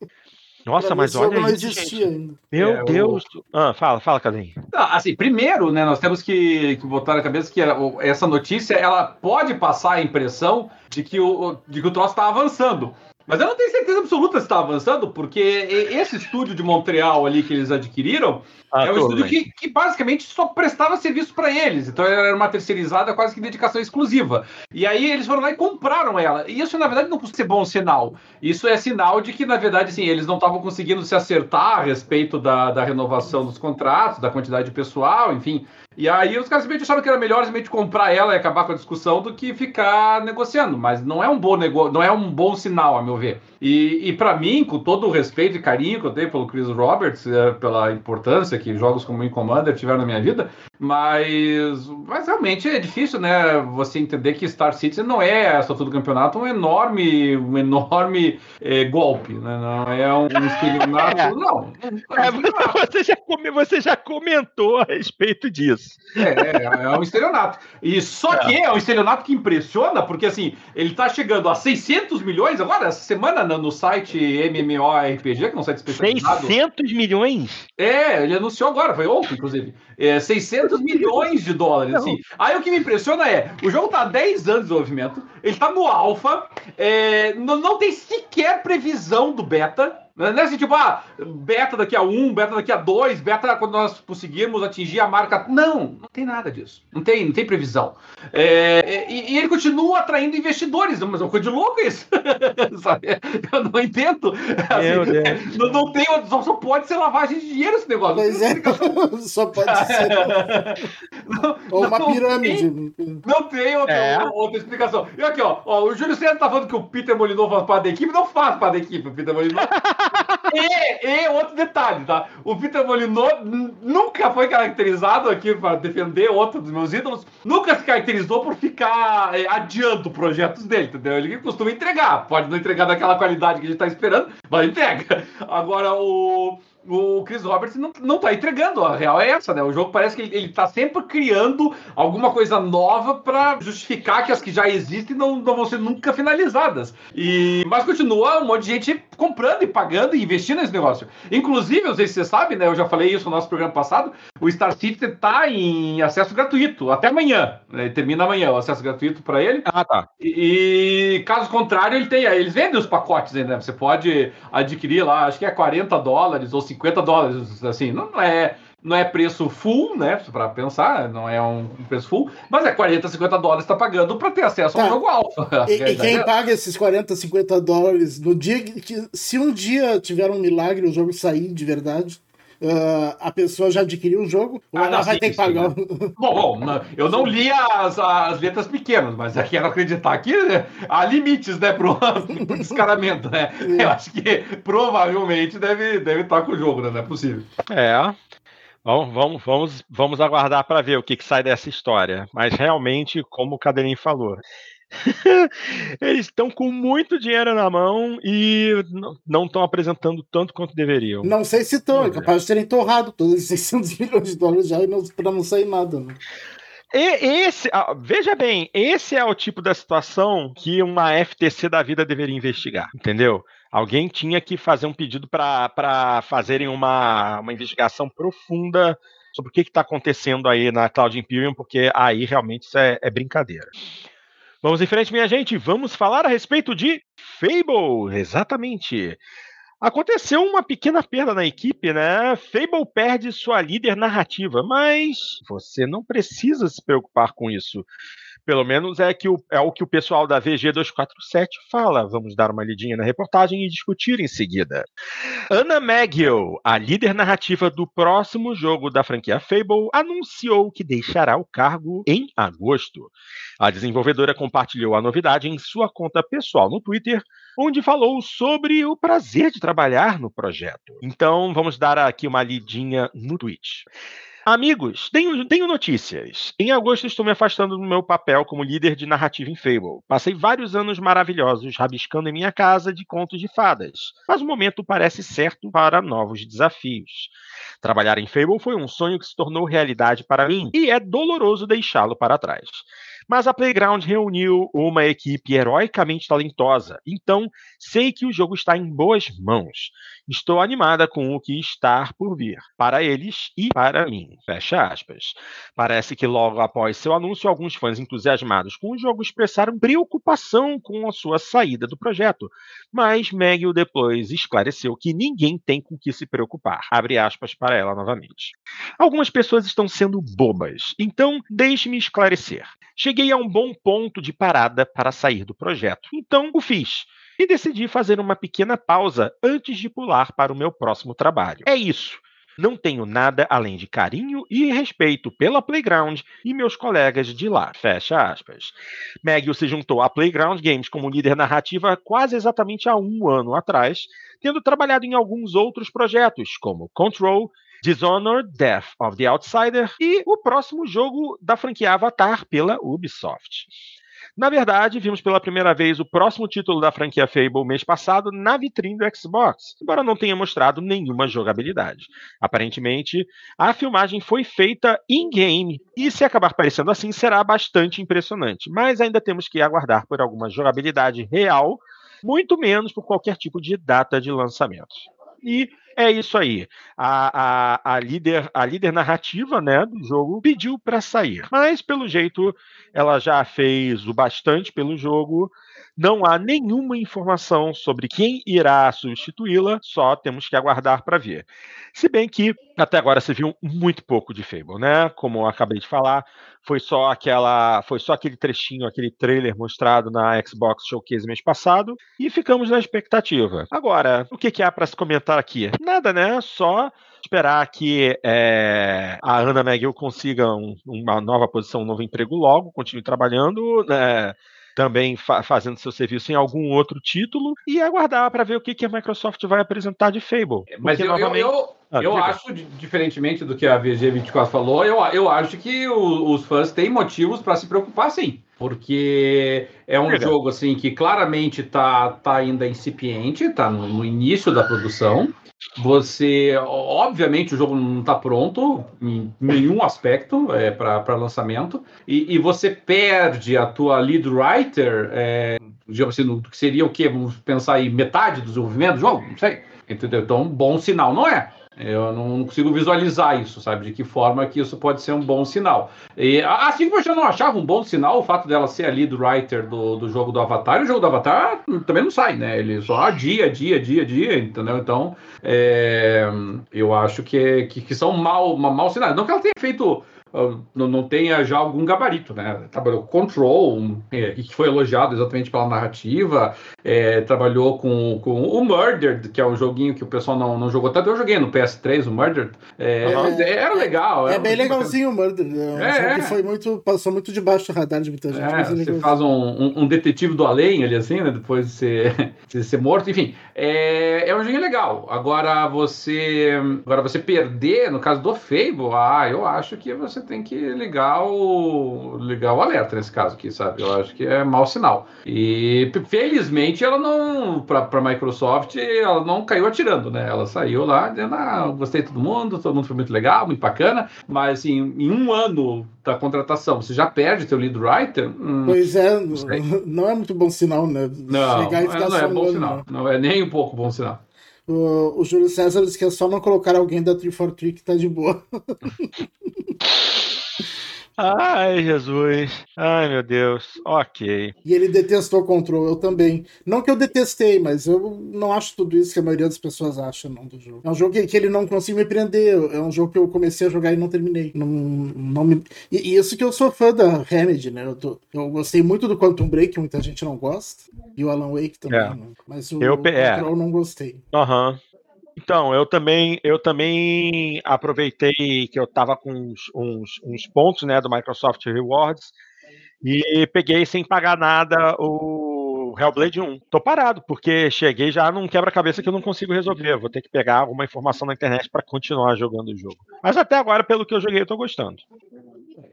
Nossa, mas olha não existia ainda. Meu é, Deus. O... Ah, fala, fala, Cadinho. Assim, primeiro, né, nós temos que, que botar na cabeça que essa notícia ela pode passar a impressão de que o, de que o troço está avançando. Mas eu não tenho certeza absoluta se está avançando, porque esse estúdio de Montreal ali que eles adquiriram ah, é um estúdio que, que, basicamente só prestava serviço para eles. Então era uma terceirizada quase que dedicação exclusiva. E aí eles foram lá e compraram ela. E isso, na verdade, não costuma ser bom sinal. Isso é sinal de que, na verdade, assim, eles não estavam conseguindo se acertar a respeito da, da renovação dos contratos, da quantidade de pessoal, enfim. E aí os caras simplesmente acharam que era melhor simplesmente comprar ela e acabar com a discussão do que ficar negociando. Mas não é um bom negócio, não é um bom sinal, a meu ver. E, e para mim, com todo o respeito e carinho que eu tenho pelo Chris Roberts, é, pela importância que jogos como o Commander tiveram na minha vida, mas, mas realmente é difícil, né? Você entender que Star Citizen não é essa todo campeonato um enorme, um enorme é, golpe, né? Não é um estelionato, não. É, você, já você já comentou a respeito disso. É, é, é um estelionato. E só é. que é um estelionato que impressiona, porque assim, ele tá chegando a 600 milhões agora, essa semana, no, no site MMORPG, que é um site especializado. 600 milhões? É, ele anunciou agora, foi ontem, inclusive. É, 600 milhões de dólares. Assim. Aí o que me impressiona é: o jogo tá há 10 anos de desenvolvimento, ele tá no alfa, é, não, não tem sequer previsão do beta. Não é assim, tipo, ah, beta daqui a um, beta daqui a dois, beta quando nós conseguirmos atingir a marca. Não, não tem nada disso. Não tem, não tem previsão. É, e, e, ele continua atraindo investidores, mas é uma coisa de louco isso. Sabe? Eu não entendo. Assim, não, não tem, só, só, pode ser lavagem de dinheiro esse negócio. Pois é, só pode ser. Não, Ou uma não pirâmide. Tem, não tem outra, é. outra explicação. E aqui, ó, ó, o Júlio César tá falando que o Peter Molinov faz parte da equipe. Não faz parte da equipe, o Peter Molinov. e, e outro detalhe, tá? O Peter Molinov nunca foi caracterizado aqui para defender outro dos meus ídolos, nunca se caracterizou por ficar é, adiando projetos dele, entendeu? Ele costuma entregar. Pode não entregar daquela qualidade que a gente tá esperando, mas entrega. Agora, o o Chris Roberts não, não tá entregando. A real é essa, né? O jogo parece que ele, ele tá sempre criando alguma coisa nova para justificar que as que já existem não, não vão ser nunca finalizadas. E Mas continua um monte de gente comprando e pagando e investindo nesse negócio. Inclusive, não sei se você sabe, né? Eu já falei isso no nosso programa passado. O Star Citizen tá em acesso gratuito até amanhã. Né? Termina amanhã o acesso gratuito para ele. Ah, tá. E, e, caso contrário, ele tem. Eles vendem os pacotes ainda. Né? Você pode adquirir lá, acho que é 40 dólares ou 50 dólares, assim, não é não é preço full, né? Para pensar, não é um preço full, mas é 40, 50 dólares está pagando para ter acesso tá. ao jogo alfa. E, e, quem paga esses 40, 50 dólares no dia que, se um dia tiver um milagre o jogo sair de verdade, uh, a pessoa já adquiriu o jogo, ou ah, ela não, vai sim, ter que pagar. Sim, bom, bom não, eu não li as, as letras pequenas, mas eu quero acreditar que há limites, né, pro, pro descaramento, né? É. Eu acho que provavelmente deve, deve estar com o jogo, né? Não é possível. É. Bom, vamos, vamos, vamos aguardar para ver o que, que, sai dessa história. Mas realmente, como o Cadelinho falou, Eles estão com muito dinheiro na mão e não estão apresentando tanto quanto deveriam. Não sei se estão, é capaz de terem torrado todos os 600 milhões de dólares já para não sair nada. Né? E esse, veja bem, esse é o tipo da situação que uma FTC da vida deveria investigar, entendeu? Alguém tinha que fazer um pedido para fazerem uma, uma investigação profunda sobre o que está acontecendo aí na Cloud Imperium, porque aí realmente isso é, é brincadeira. Vamos em frente, minha gente. Vamos falar a respeito de Fable. Exatamente. Aconteceu uma pequena perda na equipe, né? Fable perde sua líder narrativa, mas você não precisa se preocupar com isso. Pelo menos é, que o, é o que o pessoal da VG247 fala. Vamos dar uma lidinha na reportagem e discutir em seguida. Anna McGill, a líder narrativa do próximo jogo da franquia Fable, anunciou que deixará o cargo em agosto. A desenvolvedora compartilhou a novidade em sua conta pessoal no Twitter, onde falou sobre o prazer de trabalhar no projeto. Então, vamos dar aqui uma lidinha no tweet. Amigos, tenho, tenho notícias. Em agosto estou me afastando do meu papel como líder de narrativa em Fable. Passei vários anos maravilhosos rabiscando em minha casa de contos de fadas, mas o momento parece certo para novos desafios. Trabalhar em Fable foi um sonho que se tornou realidade para mim e é doloroso deixá-lo para trás. Mas a Playground reuniu uma equipe heroicamente talentosa, então sei que o jogo está em boas mãos. Estou animada com o que está por vir, para eles e para mim. Fecha aspas. Parece que logo após seu anúncio, alguns fãs entusiasmados com o jogo expressaram preocupação com a sua saída do projeto, mas Megill depois esclareceu que ninguém tem com que se preocupar. Abre aspas para ela novamente. Algumas pessoas estão sendo bobas, então deixe-me esclarecer. Cheguei a um bom ponto de parada para sair do projeto, então o fiz. E decidi fazer uma pequena pausa antes de pular para o meu próximo trabalho. É isso. Não tenho nada além de carinho e respeito pela Playground e meus colegas de lá. Fecha aspas. Maggie se juntou à Playground Games como líder narrativa quase exatamente há um ano atrás, tendo trabalhado em alguns outros projetos, como Control, Dishonored, Death of the Outsider e o próximo jogo da franquia Avatar pela Ubisoft. Na verdade, vimos pela primeira vez o próximo título da franquia Fable mês passado na vitrine do Xbox, embora não tenha mostrado nenhuma jogabilidade. Aparentemente, a filmagem foi feita in-game, e se acabar parecendo assim, será bastante impressionante, mas ainda temos que aguardar por alguma jogabilidade real, muito menos por qualquer tipo de data de lançamento. E é isso aí. A, a, a, líder, a líder narrativa né, do jogo pediu para sair. Mas, pelo jeito, ela já fez o bastante pelo jogo. Não há nenhuma informação sobre quem irá substituí-la, só temos que aguardar para ver. Se bem que até agora se viu muito pouco de Fable, né? Como eu acabei de falar, foi só aquela, foi só aquele trechinho, aquele trailer mostrado na Xbox Showcase mês passado e ficamos na expectativa. Agora, o que, que há para se comentar aqui? Nada, né? Só esperar que é, a Ana McGill consiga um, uma nova posição, um novo emprego logo, continue trabalhando, né? Também fa fazendo seu serviço em algum outro título e aguardar para ver o que, que a Microsoft vai apresentar de Fable. É, mas eu, novamente... eu, eu, ah, eu acho, diferentemente do que a VG24 falou, eu, eu acho que o, os fãs têm motivos para se preocupar sim. Porque é um jogo assim que claramente está tá ainda incipiente, está no, no início da produção. Você, obviamente, o jogo não está pronto em nenhum aspecto é, para lançamento, e, e, você perde a tua lead writer, é, digamos assim, no, que seria o quê? Vamos pensar aí, metade do desenvolvimento do jogo? Não sei. Entendeu? Então, bom sinal não é. Eu não consigo visualizar isso, sabe? De que forma que isso pode ser um bom sinal. E, assim como eu já não achava um bom sinal o fato dela ser ali do writer do, do jogo do Avatar, o jogo do Avatar também não sai, né? Ele só dia, dia, dia, dia, entendeu? Então, é, eu acho que, que, que são mal, mal sinais. Não que ela tenha feito não, não tenha já algum gabarito, né? Trabalhou com Control, é, que foi elogiado exatamente pela narrativa, é, trabalhou com, com o Murdered, que é um joguinho que o pessoal não, não jogou tanto. Eu joguei no PS3, o Murdered. É, uhum. Era legal. É, bem legalzinho o Murdered. É um é, jogo que é. foi muito, passou muito debaixo do radar de muita gente. É, você faz um, um, um, detetive do além, ali assim, né? Depois de ser, de ser morto. Enfim, é, é um joguinho legal. Agora você, agora você perder, no caso do Fable, ah, eu acho que você tem que ligar o, ligar o alerta nesse caso aqui, sabe? Eu acho que é mau sinal. E felizmente ela não, para a Microsoft, ela não caiu atirando, né? Ela saiu lá dizendo, ah, gostei de todo mundo, todo mundo foi muito legal, muito bacana, mas assim, em um ano da contratação, você já perde teu lead writer? Hum, pois é, não, não, é muito bom sinal, né? Não, Chegar e ficar não é bom sinal. Né? Não é nem um pouco bom sinal. O, o Júlio César disse que é só não colocar alguém da 343 que tá de boa. Ai, Jesus. Ai, meu Deus. Ok. E ele detestou o Control, eu também. Não que eu detestei, mas eu não acho tudo isso que a maioria das pessoas acha não, do jogo. É um jogo que, que ele não conseguiu me prender. É um jogo que eu comecei a jogar e não terminei. Não, não me... e, e isso que eu sou fã da Remedy, né? Eu, tô... eu gostei muito do Quantum Break, muita gente não gosta. E o Alan Wake também. É. Mas o, eu, Control é. não gostei. Aham. Uhum. Então, eu também, eu também aproveitei que eu estava com uns, uns, uns, pontos né, do Microsoft Rewards e peguei sem pagar nada o Hellblade 1. Tô parado, porque cheguei já num quebra-cabeça que eu não consigo resolver. Vou ter que pegar alguma informação na internet para continuar jogando o jogo. Mas até agora, pelo que eu joguei, eu tô gostando.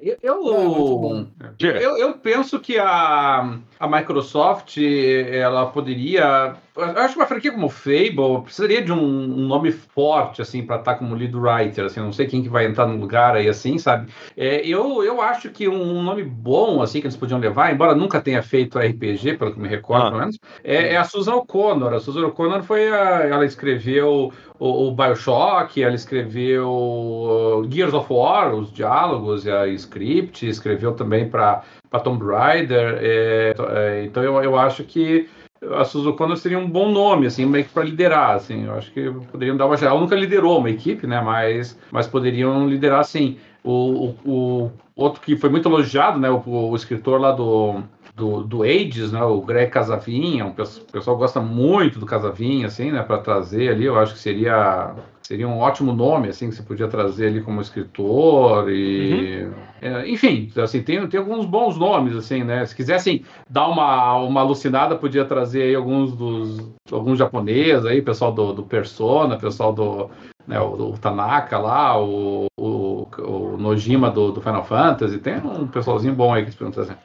Eu, eu, eu, eu, penso que a, a Microsoft ela poderia. Eu acho que uma franquia como Fable precisaria de um, um nome forte assim para estar tá como lead writer. Assim, não sei quem que vai entrar no lugar aí assim, sabe? É, eu, eu acho que um nome bom assim que eles podiam levar, embora nunca tenha feito RPG, pelo que me recordo, ah. pelo menos, é, é, a Susan O'Connor. A Susan O'Connor foi a, ela escreveu o, o Bioshock, ela escreveu Gears of War, os diálogos e a script, escreveu também para Tomb Raider. É, é, então eu, eu acho que a Suzuki Kono seria um bom nome, assim, meio que para liderar, assim. Eu acho que poderiam dar uma. Ela nunca liderou uma equipe, né? Mas, mas poderiam liderar, assim. O, o, o outro que foi muito elogiado, né? O, o escritor lá do do, do Ages, né? O Greg Casavinha, o pessoal gosta muito do Casavinha, assim, né? Para trazer ali, eu acho que seria seria um ótimo nome, assim, que você podia trazer ali como escritor e... Uhum. É, enfim, assim, tem, tem alguns bons nomes, assim, né? Se quisessem dar uma, uma alucinada, podia trazer aí alguns dos... alguns japoneses aí, pessoal do, do Persona, pessoal do... Né, o, o Tanaka lá, o, o, o Nojima do, do, Final Fantasy, tem um pessoalzinho bom aí que eles podiam trazer.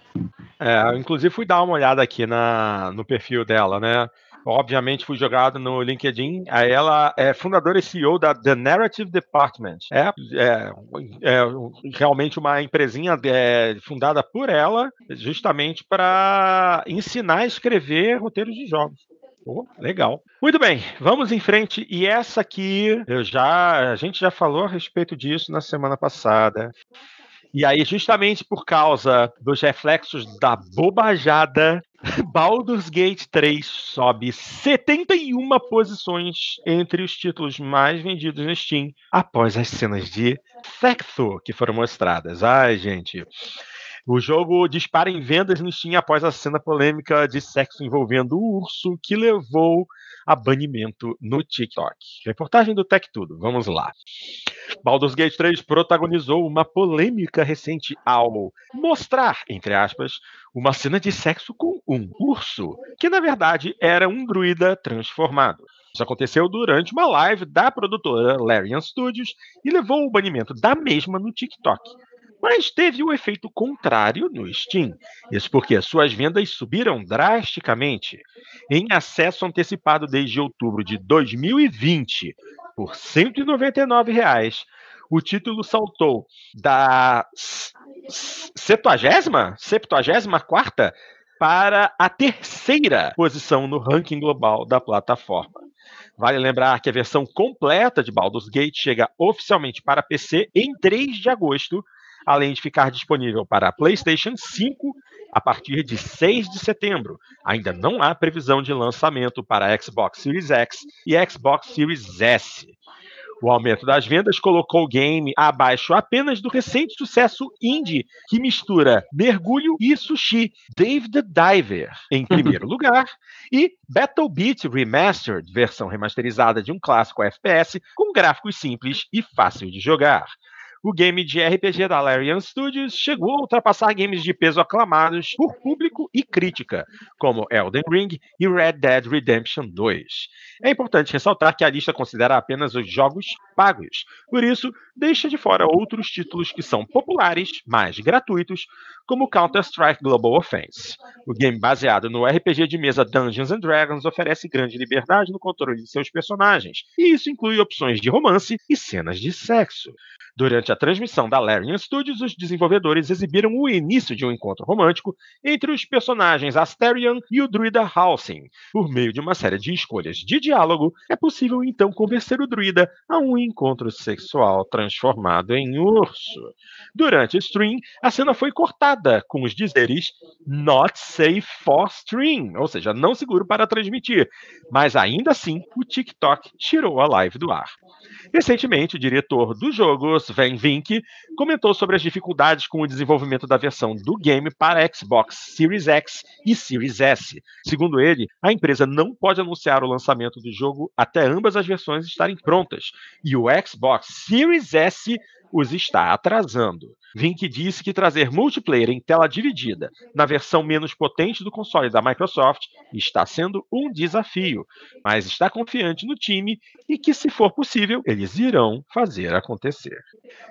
É, inclusive fui dar uma olhada aqui na, no perfil dela, né? Obviamente fui jogado no LinkedIn. Ela é fundadora e CEO da The Narrative Department. É, é, é realmente uma empresinha é, fundada por ela, justamente para ensinar a escrever roteiros de jogos. Oh, legal. Muito bem, vamos em frente. E essa aqui, eu já, a gente já falou a respeito disso na semana passada. E aí, justamente por causa dos reflexos da bobajada, Baldur's Gate 3 sobe 71 posições entre os títulos mais vendidos no Steam após as cenas de sexo que foram mostradas. Ai, gente. O jogo dispara em vendas no Steam após a cena polêmica de sexo envolvendo o urso que levou a banimento no TikTok. Reportagem do Tech Tudo, vamos lá. Baldur's Gate 3 protagonizou uma polêmica recente ao mostrar, entre aspas, uma cena de sexo com um urso, que na verdade era um druida transformado. Isso aconteceu durante uma live da produtora Larian Studios e levou o banimento da mesma no TikTok mas teve o efeito contrário no Steam. Isso porque suas vendas subiram drasticamente. Em acesso antecipado desde outubro de 2020 por 199 reais, o título saltou da 70 74 para a terceira posição no ranking global da plataforma. Vale lembrar que a versão completa de Baldur's Gate chega oficialmente para PC em 3 de agosto além de ficar disponível para PlayStation 5 a partir de 6 de setembro. Ainda não há previsão de lançamento para Xbox Series X e Xbox Series S. O aumento das vendas colocou o game abaixo apenas do recente sucesso indie que mistura mergulho e sushi, Dave the Diver, em primeiro lugar, e Battle Beat Remastered, versão remasterizada de um clássico FPS com gráficos simples e fácil de jogar o game de RPG da Larian Studios chegou a ultrapassar games de peso aclamados por público e crítica, como Elden Ring e Red Dead Redemption 2. É importante ressaltar que a lista considera apenas os jogos pagos, por isso deixa de fora outros títulos que são populares, mas gratuitos, como Counter-Strike Global Offense. O game baseado no RPG de mesa Dungeons and Dragons oferece grande liberdade no controle de seus personagens, e isso inclui opções de romance e cenas de sexo. Durante a transmissão da Larian Studios, os desenvolvedores exibiram o início de um encontro romântico entre os personagens Asterion e o druida Halsing. Por meio de uma série de escolhas de diálogo, é possível então convencer o druida a um encontro sexual transformado em urso. Durante o stream, a cena foi cortada com os dizeres Not safe for stream, ou seja, não seguro para transmitir. Mas ainda assim, o TikTok tirou a live do ar. Recentemente, o diretor do jogo, Sven Vink, comentou sobre as dificuldades com o desenvolvimento da versão do game para Xbox Series X e Series S. Segundo ele, a empresa não pode anunciar o lançamento do jogo até ambas as versões estarem prontas, e o Xbox Series S os está atrasando. Vink disse que trazer multiplayer em tela dividida na versão menos potente do console da Microsoft está sendo um desafio, mas está confiante no time e que, se for possível, eles irão fazer acontecer.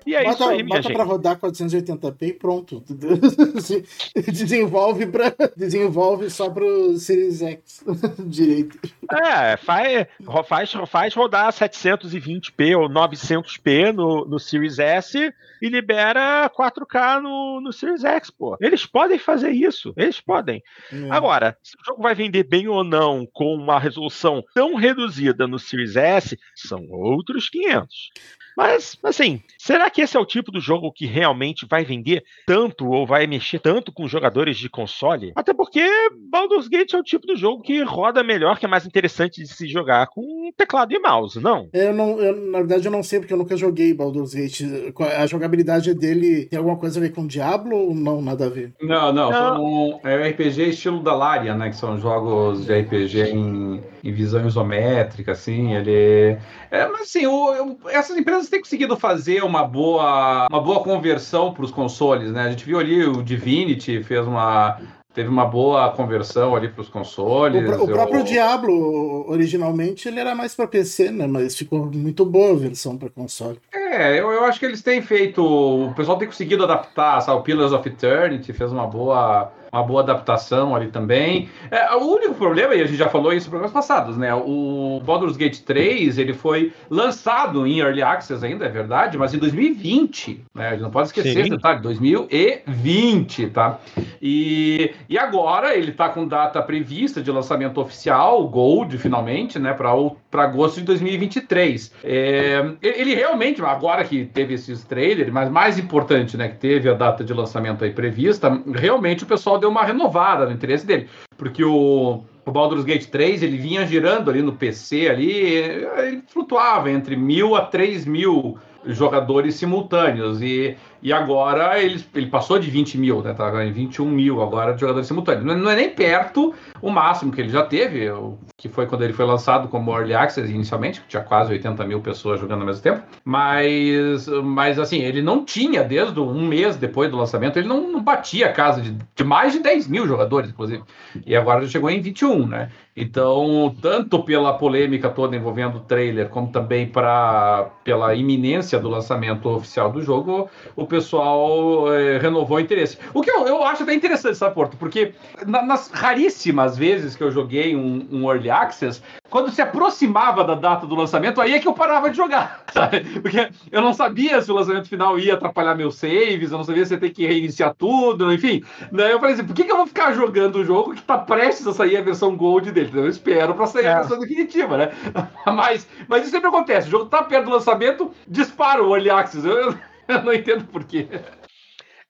E é bota, isso aí, minha bota gente. para rodar 480p e pronto. desenvolve para desenvolve só para o Series X direito. É, faz, faz, faz rodar 720p ou 900p no, no Series S e libera 4K no, no Series X, pô. Eles podem fazer isso, eles podem. Hum. Agora, se o jogo vai vender bem ou não com uma resolução tão reduzida no Series S, são outros 500. Mas, assim, será que esse é o tipo do jogo que realmente vai vender tanto ou vai mexer tanto com jogadores de console? Até porque Baldur's Gate é o tipo do jogo que roda melhor, que é mais interessante de se jogar com teclado e mouse, não? Eu não, eu, na verdade, eu não sei porque eu nunca joguei Baldur's Gate. A jogabilidade dele tem alguma coisa a ver com Diablo ou não, nada a ver? Não, não, não. é o RPG estilo da Larian, né? Que são jogos de RPG em, em visão isométrica, assim. Ele. É, mas assim, o, essas empresas empresas têm conseguido fazer uma boa, uma boa conversão para os consoles, né? A gente viu ali o Divinity fez uma teve uma boa conversão ali para os consoles. O, o próprio eu... Diablo, originalmente, ele era mais para PC, né? Mas ficou muito boa a versão para console. É, eu, eu acho que eles têm feito. O pessoal tem conseguido adaptar, sabe? O Pillars of Eternity fez uma boa uma boa adaptação ali também. É, o único problema, e a gente já falou isso em programas passados, né? O Baldur's Gate 3, ele foi lançado em Early Access ainda, é verdade, mas em 2020, né? A gente não pode esquecer esse detalhe, 2020, tá? E, e agora ele tá com data prevista de lançamento oficial, Gold, finalmente, né? Para para agosto de 2023. É, ele realmente, agora que teve esses trailers, mas mais importante, né, que teve a data de lançamento aí prevista, realmente o pessoal deu uma renovada no interesse dele, porque o o Baldur's Gate 3 ele vinha girando ali no PC ali, ele flutuava entre mil a três mil jogadores simultâneos. E, e agora ele, ele passou de 20 mil, né? Tá em 21 mil agora de jogadores simultâneos. Não, não, é nem perto o máximo que ele já teve, que foi quando ele foi lançado como Early Access inicialmente, que tinha quase 80 mil pessoas jogando ao mesmo tempo. Mas, mas assim, ele não tinha, desde um mês depois do lançamento, ele não, não batia a casa de, de mais de 10 mil jogadores, inclusive. E agora já chegou em 21, né? Então, tanto pela polêmica toda envolvendo o trailer, como também pra, pela iminência do lançamento oficial do jogo, o pessoal é, renovou o interesse. O que eu, eu acho até interessante, sabe, Porto? Porque na, nas raríssimas vezes que eu joguei um, um Early Access, quando se aproximava da data do lançamento, aí é que eu parava de jogar, sabe? Porque eu não sabia se o lançamento final ia atrapalhar meus saves, eu não sabia se ia ter que reiniciar tudo, enfim. Daí eu falei assim, por que, que eu vou ficar jogando um jogo que tá prestes a sair a versão Gold dele? Então eu espero para sair é. a versão definitiva, né? Mas, mas isso sempre acontece, o jogo tá perto do lançamento, dispara o Early Access, eu, eu não entendo por quê.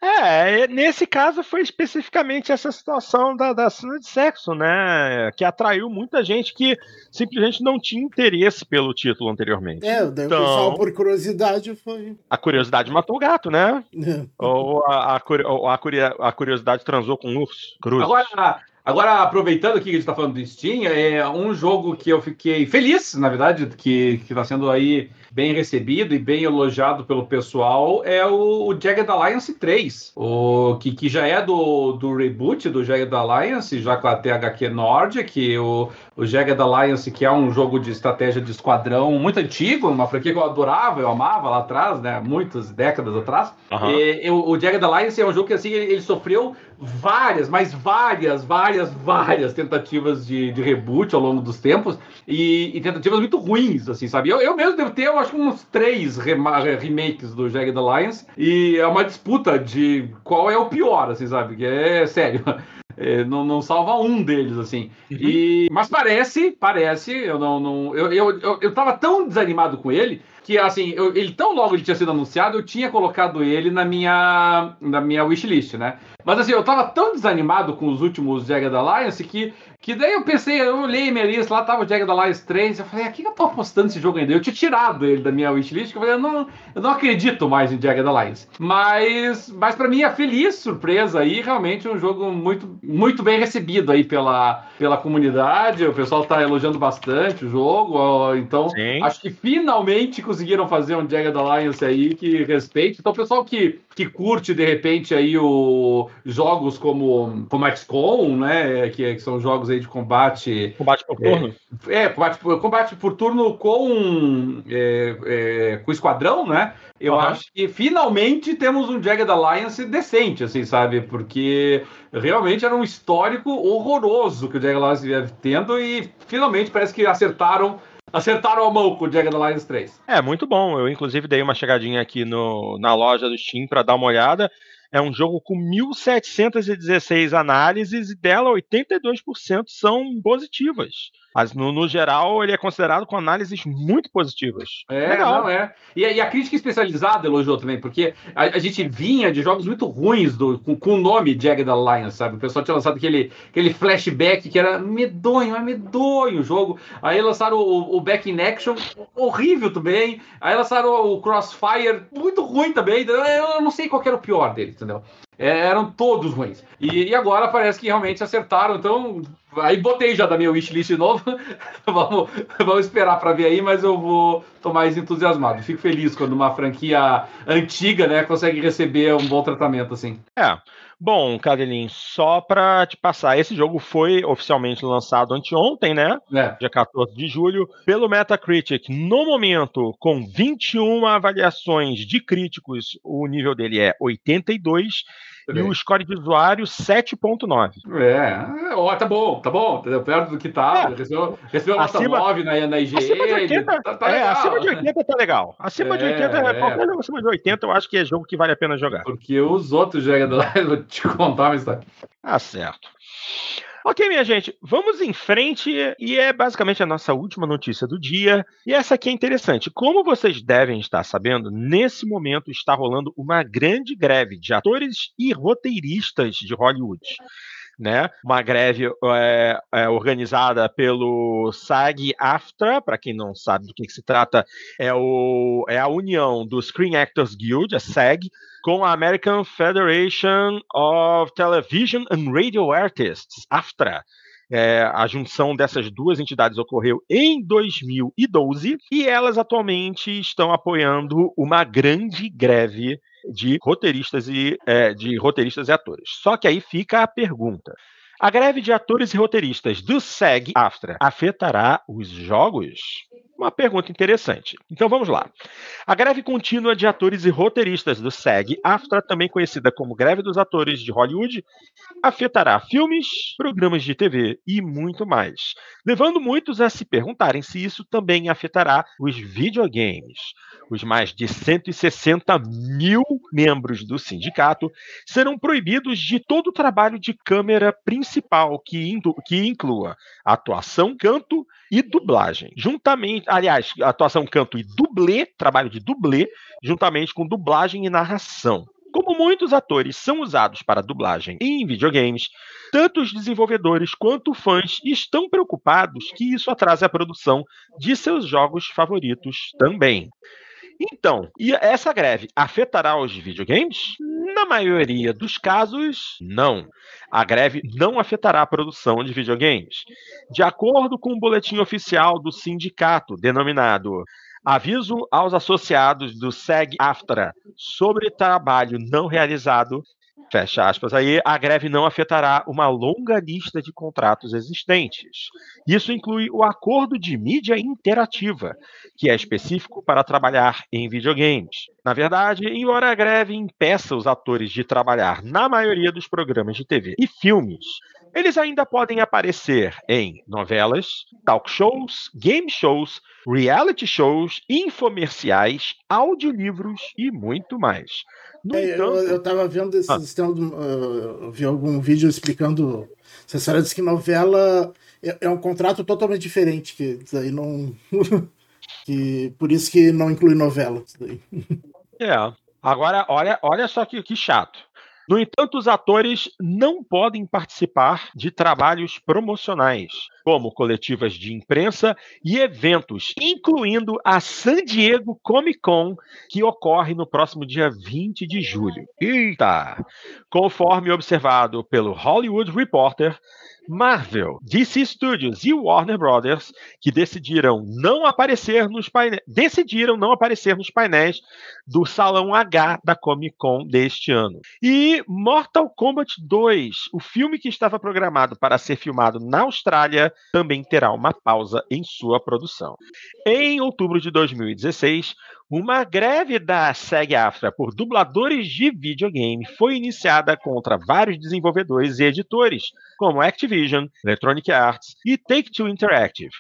É, nesse caso foi especificamente essa situação da, da cena de sexo, né? Que atraiu muita gente que simplesmente não tinha interesse pelo título anteriormente. É, daí então, o pessoal, por curiosidade, foi. A curiosidade matou o gato, né? É. Ou a, a, a, a, curiosidade transou com um urso. Cruz. Agora, Agora, aproveitando que a gente está falando do Steam, é um jogo que eu fiquei feliz, na verdade, que está sendo aí bem recebido e bem elogiado pelo pessoal é o, o Jagged Alliance 3, o, que, que já é do, do reboot do Jagged Alliance, já com a THQ Nordic, o, o Jagged Alliance, que é um jogo de estratégia de esquadrão muito antigo, uma franquia que eu adorava, eu amava lá atrás, né, muitas décadas atrás. Uhum. E, o, o Jagged Alliance é um jogo que assim, ele, ele sofreu várias, mas várias, várias, várias tentativas de, de reboot ao longo dos tempos e, e tentativas muito ruins, assim, sabe? Eu, eu mesmo devo ter, eu acho uns três remakes do Jagged Alliance e é uma disputa de qual é o pior, assim, sabe? Que é sério. É, não, não, salva um deles, assim. Uhum. E, mas parece, parece, eu não. não eu, eu, eu, eu tava tão desanimado com ele que assim, eu, ele tão logo ele tinha sido anunciado, eu tinha colocado ele na minha na minha wishlist, né? Mas assim, eu tava tão desanimado com os últimos Jagged Alliance que que daí eu pensei, eu olhei minha lista, lá tava o Jagged Alliance 3, eu falei, aqui que eu tô apostando esse jogo ainda? Eu tinha tirado ele da minha wishlist, que eu falei, eu não, eu não acredito mais em Jagged Alliance. Mas, mas para mim é feliz surpresa aí, realmente um jogo muito, muito bem recebido aí pela, pela comunidade, o pessoal tá elogiando bastante o jogo, então Sim. acho que finalmente conseguiram fazer um Jagged Alliance aí que respeite. Então o pessoal que, que curte de repente aí o jogos como, como XCOM, né, que, que são jogos aí de combate. Combate por turno? É, é combate, combate por turno com, é, é, com esquadrão, né? Eu uhum. acho que finalmente temos um Jagged Alliance decente, assim, sabe? Porque realmente era um histórico horroroso que o Jagged Alliance vinha tendo e finalmente parece que acertaram acertaram a mão com o Jagged Alliance 3. É, muito bom. Eu, inclusive, dei uma chegadinha aqui no, na loja do Steam para dar uma olhada. É um jogo com 1.716 análises e dela 82% são positivas. Mas, no, no, geral, ele é considerado com análises muito positivas. É, Legal. não é. E, e, a crítica especializada elogiou também, porque a, a gente vinha de jogos muito ruins do, com, o nome Jagged Alliance, sabe? O pessoal tinha lançado aquele, aquele flashback que era medonho, é medonho o jogo. Aí lançaram o, o Back in Action, horrível também. Aí lançaram o Crossfire, muito ruim também. Eu não sei qual era o pior deles, entendeu? É, eram todos ruins. E, e, agora parece que realmente acertaram. Então, aí botei já da minha wishlist de novo. vamos, vamos esperar para ver aí, mas eu vou tô mais entusiasmado. Fico feliz quando uma franquia antiga, né, consegue receber um bom tratamento assim. É. Bom, Cadelin, só para te passar, esse jogo foi oficialmente lançado anteontem, né? É. Dia 14 de julho, pelo Metacritic. No momento, com 21 avaliações de críticos, o nível dele é 82 e o score de usuário 7.9. É, ó, tá bom, tá bom, perto do que tá. É. Recebeu, recebeu nota acima, 9 na, na IGE. Acima de 80, tá, tá é, acima de 80 tá legal. Acima é, de 80, é. qualquer jogo acima de 80 eu acho que é jogo que vale a pena jogar. Porque os outros jogadores, vou te contar uma história. Ah, certo. Ok, minha gente, vamos em frente e é basicamente a nossa última notícia do dia. E essa aqui é interessante. Como vocês devem estar sabendo, nesse momento está rolando uma grande greve de atores e roteiristas de Hollywood. Né? Uma greve é, é, organizada pelo SAG-AFTRA, para quem não sabe do que, que se trata, é, o, é a união do Screen Actors Guild, a SAG, com a American Federation of Television and Radio Artists, AFTRA. É, a junção dessas duas entidades ocorreu em 2012 e elas atualmente estão apoiando uma grande greve de roteiristas e é, de roteiristas e atores. Só que aí fica a pergunta: a greve de atores e roteiristas do SEG-AFTRA afetará os jogos? Uma pergunta interessante. Então vamos lá. A greve contínua de atores e roteiristas do SEG-AFTRA, também conhecida como Greve dos Atores de Hollywood, afetará filmes, programas de TV e muito mais, levando muitos a se perguntarem se isso também afetará os videogames. Os mais de 160 mil membros do sindicato serão proibidos de todo o trabalho de câmera principal que, que inclua atuação, canto e dublagem. Juntamente, aliás, atuação, canto e dublê, trabalho de dublê, juntamente com dublagem e narração. Como muitos atores são usados para dublagem em videogames, tanto os desenvolvedores quanto fãs estão preocupados que isso atrase a produção de seus jogos favoritos também. Então, e essa greve afetará os videogames? Na maioria dos casos, não. A greve não afetará a produção de videogames. De acordo com o boletim oficial do sindicato, denominado Aviso aos associados do SEG-AFTRA sobre trabalho não realizado, Fecha aspas aí, a greve não afetará uma longa lista de contratos existentes. Isso inclui o acordo de mídia interativa, que é específico para trabalhar em videogames. Na verdade, embora a greve impeça os atores de trabalhar na maioria dos programas de TV e filmes, eles ainda podem aparecer em novelas, talk shows, game shows, reality shows, infomerciais, audiolivros e muito mais. No é, entanto... eu, eu tava vendo esses ah. uh, vi algum vídeo explicando. Essa história diz que novela é, é um contrato totalmente diferente, que daí não. que, por isso que não inclui novela. É. Agora, olha, olha só que, que chato. No entanto, os atores não podem participar de trabalhos promocionais, como coletivas de imprensa e eventos, incluindo a San Diego Comic Con, que ocorre no próximo dia 20 de julho. Eita! Conforme observado pelo Hollywood Reporter, Marvel, DC Studios e Warner Brothers, que decidiram não aparecer nos painéis, decidiram não aparecer nos painéis do Salão H da Comic Con deste ano. E Mortal Kombat 2, o filme que estava programado para ser filmado na Austrália, também terá uma pausa em sua produção. Em outubro de 2016, uma greve da SEG-AFTRA por dubladores de videogame foi iniciada contra vários desenvolvedores e editores, como Activision, Electronic Arts e Take-Two Interactive.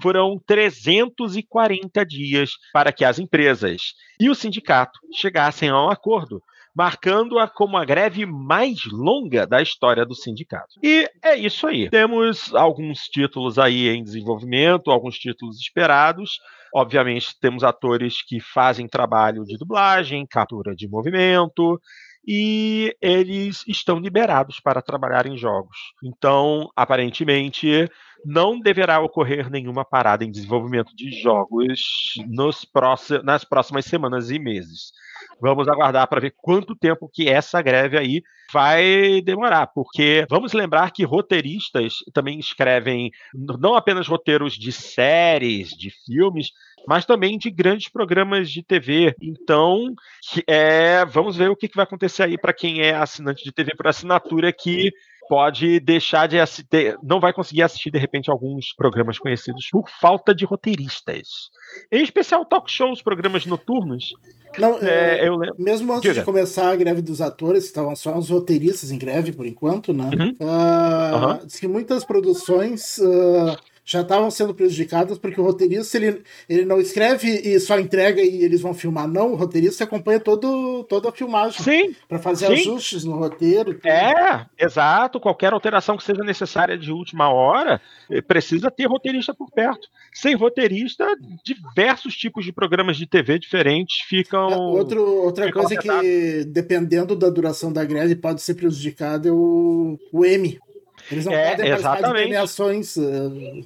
Foram 340 dias para que as empresas e o sindicato chegassem a um acordo, marcando-a como a greve mais longa da história do sindicato. E é isso aí. Temos alguns títulos aí em desenvolvimento, alguns títulos esperados. Obviamente, temos atores que fazem trabalho de dublagem, captura de movimento, e eles estão liberados para trabalhar em jogos. Então, aparentemente, não deverá ocorrer nenhuma parada em desenvolvimento de jogos próximos, nas próximas semanas e meses. Vamos aguardar para ver quanto tempo que essa greve aí vai demorar, porque vamos lembrar que roteiristas também escrevem não apenas roteiros de séries, de filmes, mas também de grandes programas de TV. Então, é, vamos ver o que, que vai acontecer aí para quem é assinante de TV por assinatura que pode deixar de assistir, não vai conseguir assistir de repente alguns programas conhecidos por falta de roteiristas. Em especial talk shows, programas noturnos. Não, é, eu lembro. Mesmo antes Diga. de começar a greve dos atores, estavam só os roteiristas em greve por enquanto, né? Uhum. Uh, uhum. Diz que muitas produções uh, já estavam sendo prejudicadas porque o roteirista ele, ele não escreve e só entrega e eles vão filmar. Não, o roteirista acompanha todo, toda a filmagem. Para fazer sim. ajustes no roteiro. Tudo. É, exato. Qualquer alteração que seja necessária de última hora eh, precisa ter roteirista por perto. Sem roteirista, diversos tipos de programas de TV diferentes ficam. É, outro, outra ficam coisa que, dependendo da duração da greve, pode ser prejudicado é o, o M. Eles não é, podem exatamente. participar de premiações. Uh,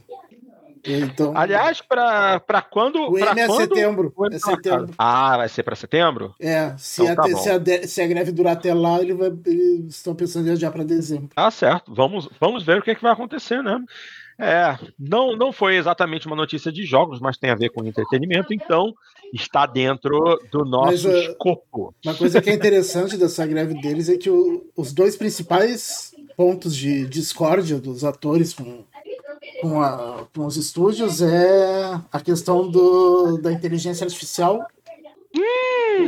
então, Aliás, para quando. O M é quando, setembro. É setembro. Ah, vai ser para setembro? É, se, então, a, tá se, a, se, a, greve durar até lá, ele vai, eles estão pensando em adiar para dezembro. Ah, certo. Vamos, vamos ver o que, é que vai acontecer, né? É, não, não foi exatamente uma notícia de jogos, mas tem a ver com entretenimento, então está dentro do nosso mas, escopo. Uma coisa que é interessante dessa greve deles é que o, os dois principais pontos de discórdia dos atores com, com, a, com os estúdios é a questão do, da inteligência artificial.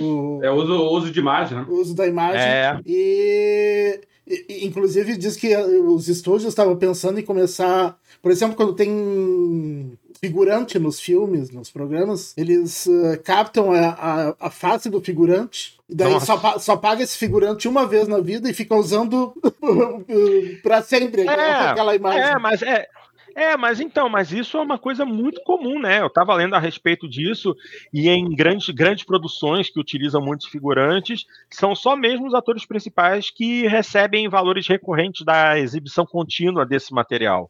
O, é o uso, uso de imagem, né? O uso da imagem. É. E, e, inclusive, diz que os estúdios estavam pensando em começar. Por exemplo, quando tem figurante nos filmes, nos programas, eles uh, captam a, a, a, face do figurante. E daí só, só paga esse figurante uma vez na vida e fica usando para sempre é, aquela imagem. É, mas é. É, mas então, mas isso é uma coisa muito comum, né? Eu estava lendo a respeito disso e em grandes, grandes produções que utilizam muitos figurantes, são só mesmo os atores principais que recebem valores recorrentes da exibição contínua desse material.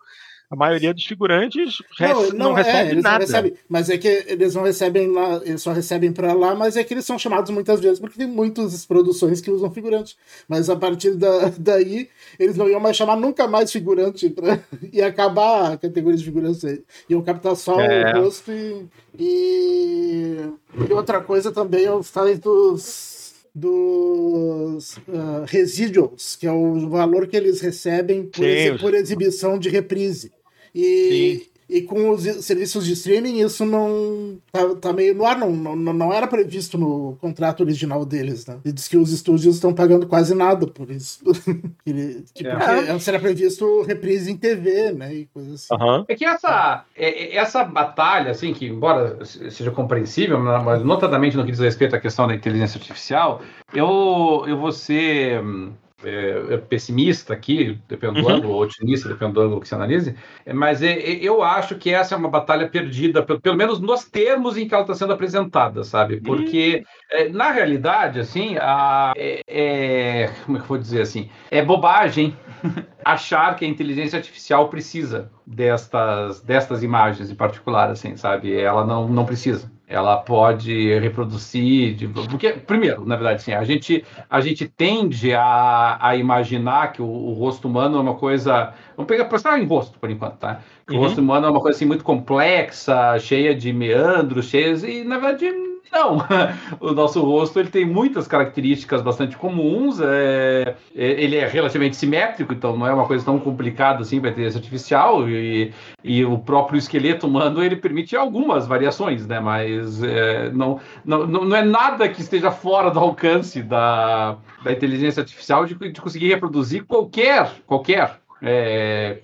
A maioria dos figurantes não, não, não recebe é, nada. Recebem, mas é que eles não recebem lá, eles só recebem para lá, mas é que eles são chamados muitas vezes porque tem muitas produções que usam figurantes. Mas a partir da, daí, eles não iam mais chamar nunca mais figurante pra, e acabar a categoria de figurantes. Iam captar só é. o rosto e, e, e. outra coisa também é os talentos dos uh, residuals, que é o valor que eles recebem por, por exibição de reprise. E, Sim. E com os serviços de streaming, isso não tá, tá meio no ar, não, não, não era previsto no contrato original deles, né? E diz que os estúdios estão pagando quase nada por isso. tipo, é. Porque era previsto reprise em TV, né? E coisas assim. Uhum. É que essa, é, é, essa batalha, assim, que embora seja compreensível, mas notadamente no que diz respeito à questão da inteligência artificial, eu, eu vou ser é, é, pessimista aqui, dependendo do uhum. ângulo, ou otimista, dependendo do ângulo que se analise, é, mas é, é, eu acho que essa é uma batalha perdida, pelo, pelo menos nos termos em que ela está sendo apresentada, sabe? Porque, uhum. na realidade, assim, a, é, como é que eu vou dizer assim? É bobagem achar que a inteligência artificial precisa destas, destas imagens em particular, assim, sabe? Ela não, não precisa ela pode reproduzir, porque primeiro, na verdade, sim, a gente a gente tende a, a imaginar que o, o rosto humano é uma coisa, vamos pegar para em rosto por enquanto, tá? Uhum. O rosto humano é uma coisa assim muito complexa, cheia de meandros, cheias e na verdade não, o nosso rosto ele tem muitas características bastante comuns. É, é, ele é relativamente simétrico, então não é uma coisa tão complicada assim para inteligência artificial. E, e, o próprio esqueleto humano ele permite algumas variações, né? Mas é, não, não, não é nada que esteja fora do alcance da, da inteligência artificial de, de conseguir reproduzir qualquer qualquer é,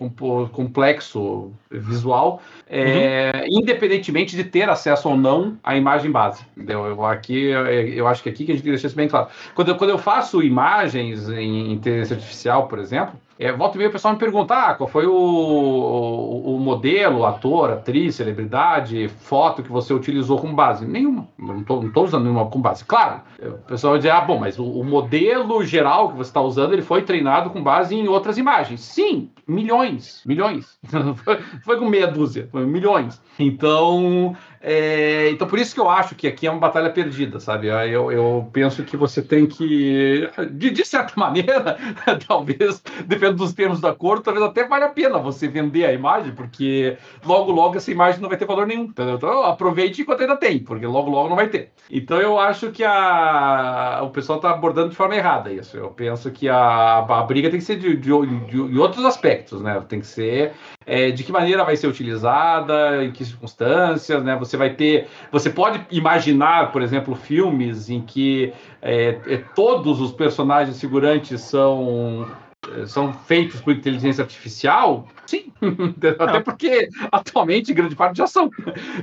complexo visual, é, uhum. independentemente de ter acesso ou não à imagem base. Entendeu? Eu, aqui, eu acho que aqui que a gente tem que deixar isso bem claro. Quando eu, quando eu faço imagens em inteligência artificial, por exemplo, é, volta e meia o pessoal me pergunta ah, qual foi o, o, o, modelo, ator, atriz, celebridade, foto que você utilizou como base. Nenhuma. Não estou usando nenhuma como base. Claro, o pessoal vai dizer, ah, bom, mas o, o modelo geral que você está usando, ele foi treinado com base em outras imagens. Sim, milhões, milhões. foi com meia dúzia, foi milhões. Então, é, então, por isso que eu acho que aqui é uma batalha perdida, sabe? Eu, eu penso que você tem que, de, de certa maneira, talvez, dependendo dos termos da cor, talvez até valha a pena você vender a imagem, porque logo, logo essa imagem não vai ter valor nenhum. Entendeu? Então, aproveite enquanto ainda tem, porque logo, logo não vai ter. Então, eu acho que a, o pessoal está abordando de forma errada isso. Eu penso que a, a briga tem que ser de, de, de, de outros aspectos, né? Tem que ser é, de que maneira vai ser utilizada, em que circunstâncias, né? Você vai ter, você pode imaginar, por exemplo, filmes em que é, é, todos os personagens figurantes são são feitos por inteligência artificial? Sim, até porque atualmente grande parte já são.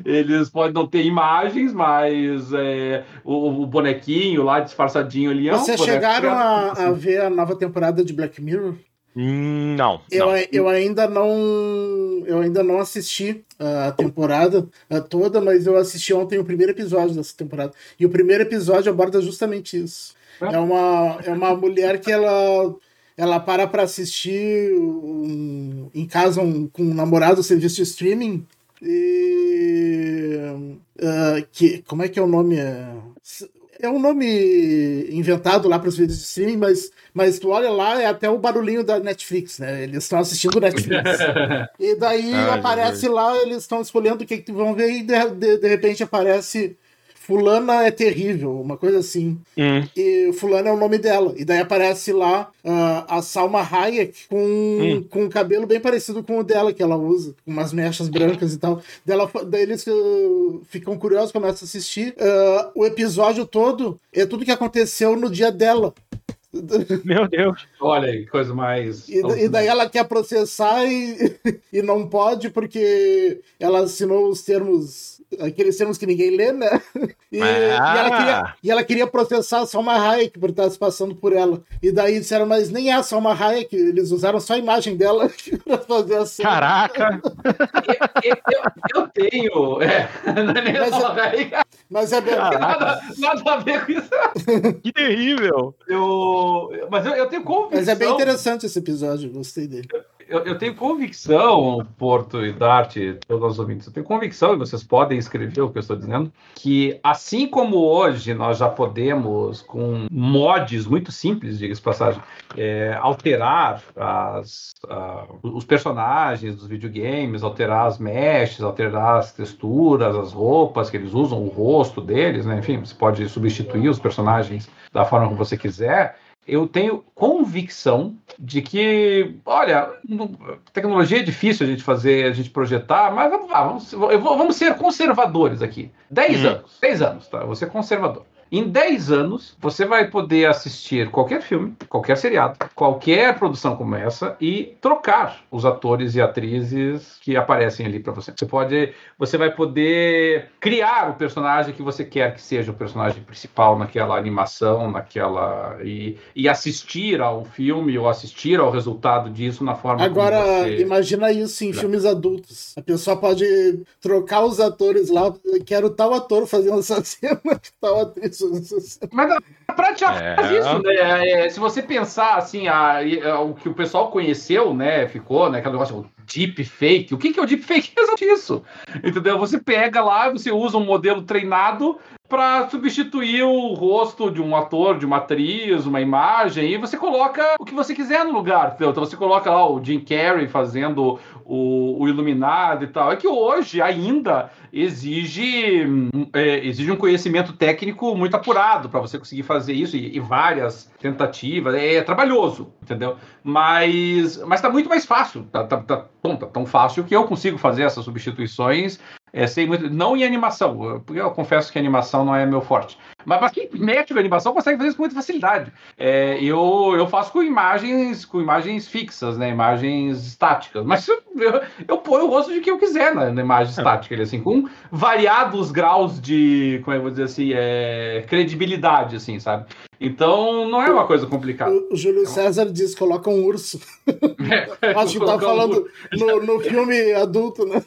Eles podem não ter imagens, mas é, o, o, bonequinho lá disfarçadinho ali. É Vocês chegaram a, a ver a nova temporada de Black Mirror? Hum, não. Eu, não. eu ainda não. Eu ainda não assisti a temporada toda, mas eu assisti ontem o primeiro episódio dessa temporada. E o primeiro episódio aborda justamente isso. É, é uma, é uma mulher que ela ela para para assistir um, em casa um, com um namorado serviço de streaming e uh, que como é que é o nome é um nome inventado lá para os vídeos de streaming mas mas tu olha lá é até o barulhinho da Netflix né? Eles estão assistindo Netflix. E daí Ai, aparece lá eles estão escolhendo o que, que vão ver e de, de, de repente aparece fulana é terrível, uma coisa assim. Hum. E fulana é o nome dela. E daí aparece lá uh, a Salma Hayek com, hum. com um cabelo bem parecido com o dela que ela usa, com umas mechas brancas e tal. Dela, daí eles uh, ficam curiosos, começam a assistir. Uh, o episódio todo é tudo que aconteceu no dia dela. Meu Deus. Olha aí, coisa mais. E, e, daí ela quer processar e, e não pode porque ela assinou os termos aqueles termos que ninguém lê, né? E, ah. e, ela, queria, e ela queria processar a Salma Hayek por estar se passando por ela. E daí disseram, mas nem é a Salma Hayek, eles usaram só a imagem dela pra fazer a cena. Caraca! eu, eu, eu, tenho. É, não é nem mas, a Salma Hayek. Mas é bem. Nada, nada, a ver com isso. Que terrível! Eu, mas eu, eu tenho convicção. Mas é bem interessante esse episódio, gostei dele eu, eu, tenho convicção, Porto e Dart, todos os ouvintes, eu tenho convicção, e vocês podem escrever o que eu estou dizendo, que assim como hoje nós já podemos, com mods muito simples, diga-se passagem, é, alterar as, os personagens dos videogames, alterar as meshes, alterar as texturas, as roupas que eles usam, o rosto deles, né? enfim, você pode substituir os personagens da forma como você quiser eu tenho convicção de que, olha, tecnologia é difícil a gente fazer, a gente projetar, mas vamos, vamos, vamos ser conservadores aqui. 10 hum. anos, 10 anos, tá? Vou ser conservador. Em 10 anos, você vai poder assistir qualquer filme, qualquer seriado, qualquer produção como essa e trocar os atores e atrizes que aparecem ali para você. Você pode, você vai poder criar o personagem que você quer que seja o personagem principal naquela animação, naquela e, e assistir ao filme ou assistir ao resultado disso na forma Agora, você... imagina isso em filmes adultos. A pessoa pode trocar os atores lá, quero tal ator fazendo essa cena, tal atriz mas a prática é. faz isso, né? É, se você pensar assim, a, a, o que o pessoal conheceu, né? Ficou, né? Aquele negócio deep fake. O que, que é o deep fake? É exatamente isso. Entendeu? Você pega lá, você usa um modelo treinado para substituir o rosto de um ator, de uma atriz, uma imagem, e você coloca o que você quiser no lugar. Entendeu? Então você coloca lá o Jim Carrey fazendo o, o Iluminado e tal. É que hoje ainda exige, é, exige um conhecimento técnico muito apurado para você conseguir fazer isso e, e, várias tentativas. É, trabalhoso, entendeu? Mas, mas tá muito mais fácil. Tá, tá, tá, bom, tá tão fácil que eu consigo fazer essas substituições é, sei muito, não em animação, porque eu confesso que animação não é meu forte. Mas para quem mete na animação consegue fazer isso com muita facilidade. É, eu, eu faço com imagens com imagens fixas, né? Imagens estáticas. Mas eu, eu, eu ponho o rosto de quem eu quiser na, na imagem é. estática, assim, com variados graus de, como é que eu vou dizer assim, é, credibilidade, assim, sabe? Então, não é uma coisa complicada. O, o Júlio César diz: coloca um urso. É, Acho que tá falando um... no, no filme adulto, né?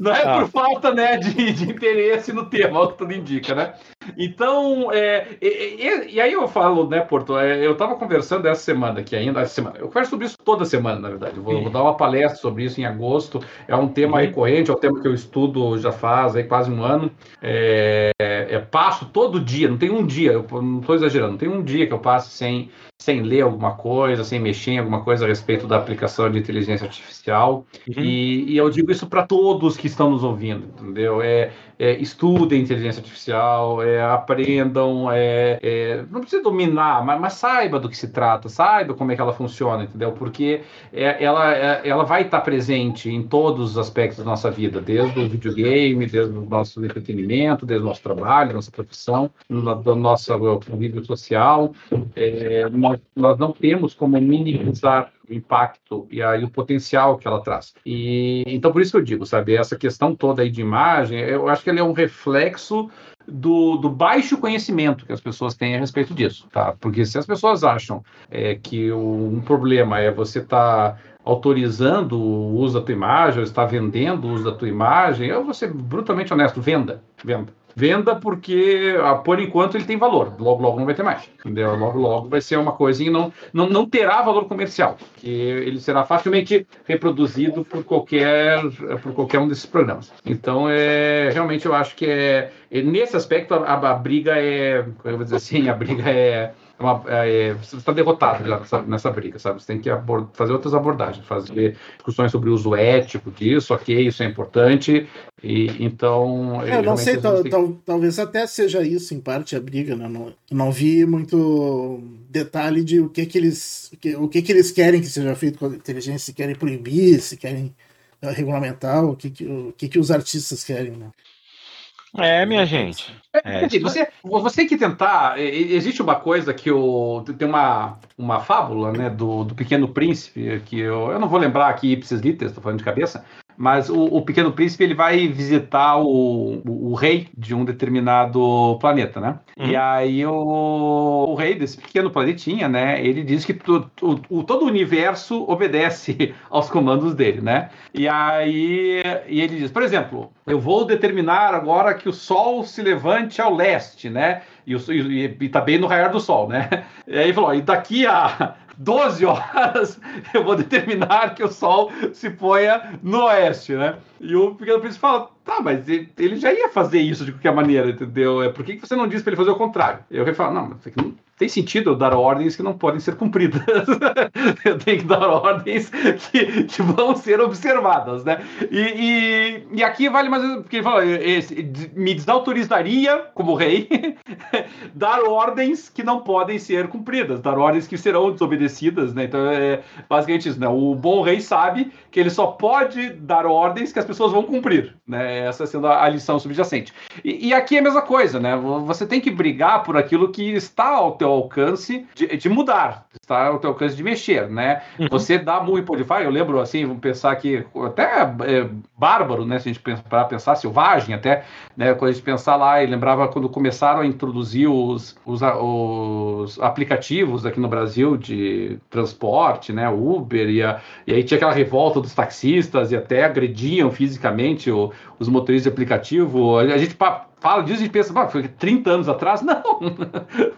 Não é ah. por falta né, de, de interesse no tema, é o que tudo indica, né? Então, é, e, e, e, aí eu falo, né, Porto, é, eu estava conversando essa semana aqui ainda, essa semana, eu converso sobre isso toda semana, na verdade. Vou, vou, dar uma palestra sobre isso em agosto. É um tema uhum. recorrente, é um tema que eu estudo já faz aí quase um ano. É, é passo todo dia, não tem um dia, eu não estou exagerando, não tem um dia que eu passo sem sem ler alguma coisa, sem mexer em alguma coisa a respeito da aplicação de inteligência artificial. Uhum. E, e, eu digo isso para todos que estão nos ouvindo, entendeu? É, é, estudem inteligência artificial, é, aprendam, é, é, não precisa dominar, mas, mas, saiba do que se trata, saiba como é que ela funciona, entendeu? Porque é, ela, é, ela vai estar presente em todos os aspectos da nossa vida, desde o videogame, desde o nosso entretenimento, desde o nosso trabalho, nossa profissão, do nosso convívio social. É, nós, nós não temos como minimizar o impacto e aí o potencial que ela traz. E então por isso que eu digo, sabe, essa questão toda aí de imagem, eu acho que ela é um reflexo do, do, baixo conhecimento que as pessoas têm a respeito disso, tá? Porque se as pessoas acham é, que o, um problema é você estar tá autorizando o uso da tua imagem, ou está vendendo o uso da tua imagem, eu vou ser brutalmente honesto, venda, venda. Venda porque, ah, por enquanto, ele tem valor. Logo, logo não vai ter mais. Entendeu? Logo, logo vai ser uma coisa e não, não, não terá valor comercial. Que ele será facilmente reproduzido por qualquer, por qualquer um desses programas. Então, é, realmente, eu acho que é, é nesse aspecto a, a, briga é, eu vou dizer assim, a briga é uma, é, você está derrotado nessa, nessa, briga, sabe? Você tem que fazer outras abordagens, fazer discussões sobre o uso ético disso, ok, isso é importante. E então. É, eu não sei, tal, tal, talvez até seja isso em parte a briga, né? Não, não vi muito detalhe de o que que eles, que, o que que eles querem que seja feito com a inteligência, se querem proibir, se querem eh, regulamentar, o que que, o que, que os artistas querem, né? É, minha gente. É, é, você, você que tentar. Existe uma coisa que o. Tem uma, uma fábula, né, do, do Pequeno Príncipe, que eu, eu não vou lembrar aqui ipsis literis, estou falando de cabeça, mas o, o, Pequeno Príncipe ele vai visitar o, o, o, rei de um determinado planeta, né? Uhum. E aí o, o, rei desse pequeno planetinha, né? Ele diz que tu, tu, o, todo o universo obedece aos comandos dele, né? E aí e ele diz, por exemplo, eu vou determinar agora que o Sol se levante ao leste, né? E, e, e tá bem no raiar do Sol, né? E aí falou, e daqui a 12 horas eu vou determinar que o Sol se ponha no oeste, né? E o Pequeno Príncipe fala, tá, mas ele já ia fazer isso de qualquer maneira, entendeu? É, por que você não disse para ele fazer o contrário? Eu falo, não, mas não tem sentido eu dar ordens que não podem ser cumpridas. eu tenho que dar ordens que, que vão ser observadas, né? E, e, e aqui vale mais porque ele falou, me desautorizaria, como rei, dar ordens que não podem ser cumpridas, dar ordens que serão desobedecidas, né? Então é basicamente isso, né? O bom rei sabe que ele só pode dar ordens que as pessoas vão cumprir, né? Essa sendo a, lição subjacente. E, e aqui é a mesma coisa, né? Você tem que brigar por aquilo que está ao teu alcance de, de mudar, está ao teu alcance de mexer, né? Uhum. Você dá muito Podify, eu lembro assim, vamos pensar que até é, bárbaro, né? Se a gente para pensar, selvagem até, né? Quando a gente pensar lá, e lembrava quando começaram a introduzir os, os, os aplicativos aqui no Brasil de transporte, né? Uber, e, a, e aí tinha aquela revolta dos taxistas e até agrediam fisicamente o, os motoristas de aplicativo. A gente fala disso e pensa, foi 30 anos atrás? Não,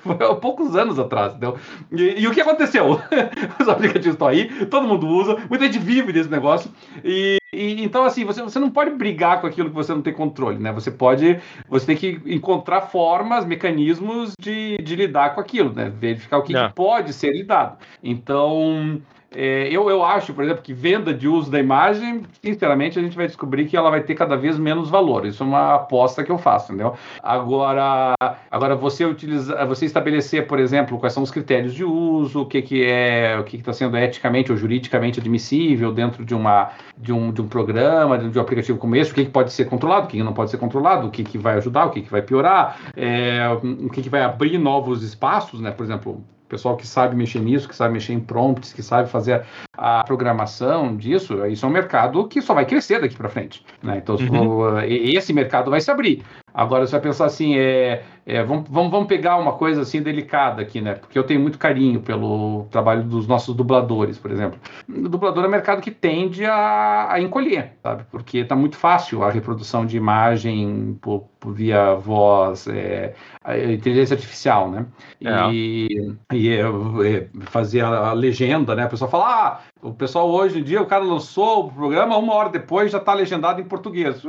foi há poucos anos atrás. Entendeu? E, e o que aconteceu? Os aplicativos estão aí, todo mundo usa, muita gente vive desse negócio. E, e, então, assim, você, você não pode brigar com aquilo que você não tem controle, né? Você pode, você tem que encontrar formas, mecanismos de, de lidar com aquilo, né? Verificar o que, é. que pode ser lidado. Então, é, eu, eu acho, por exemplo, que venda de uso da imagem, sinceramente, a gente vai descobrir que ela vai ter cada vez menos valor. Isso é uma aposta que eu faço, entendeu? Agora, agora você utilizar, você estabelecer, por exemplo, quais são os critérios de uso, o que, que é, o que está sendo eticamente ou juridicamente admissível dentro de uma de um, de um programa, de um aplicativo como esse, o que, que pode ser controlado, o que, que não pode ser controlado, o que, que vai ajudar, o que, que vai piorar, é, o que, que vai abrir novos espaços, né? Por exemplo, pessoal que sabe mexer nisso, que sabe mexer em prompts, que sabe fazer a programação disso, isso é um mercado que só vai crescer daqui para frente. Né? Então, uhum. esse mercado vai se abrir. Agora, você vai pensar assim, é, é, vamos, vamos, vamos pegar uma coisa assim delicada aqui, né? Porque eu tenho muito carinho pelo trabalho dos nossos dubladores, por exemplo. O dublador é um mercado que tende a, a encolher, sabe? Porque está muito fácil a reprodução de imagem por, por via voz, é, inteligência artificial, né? É. E, e é, é, fazer a, a, legenda, né? A pessoa fala, ah, o pessoal hoje em dia, o cara lançou o programa, uma hora depois já está legendado em português.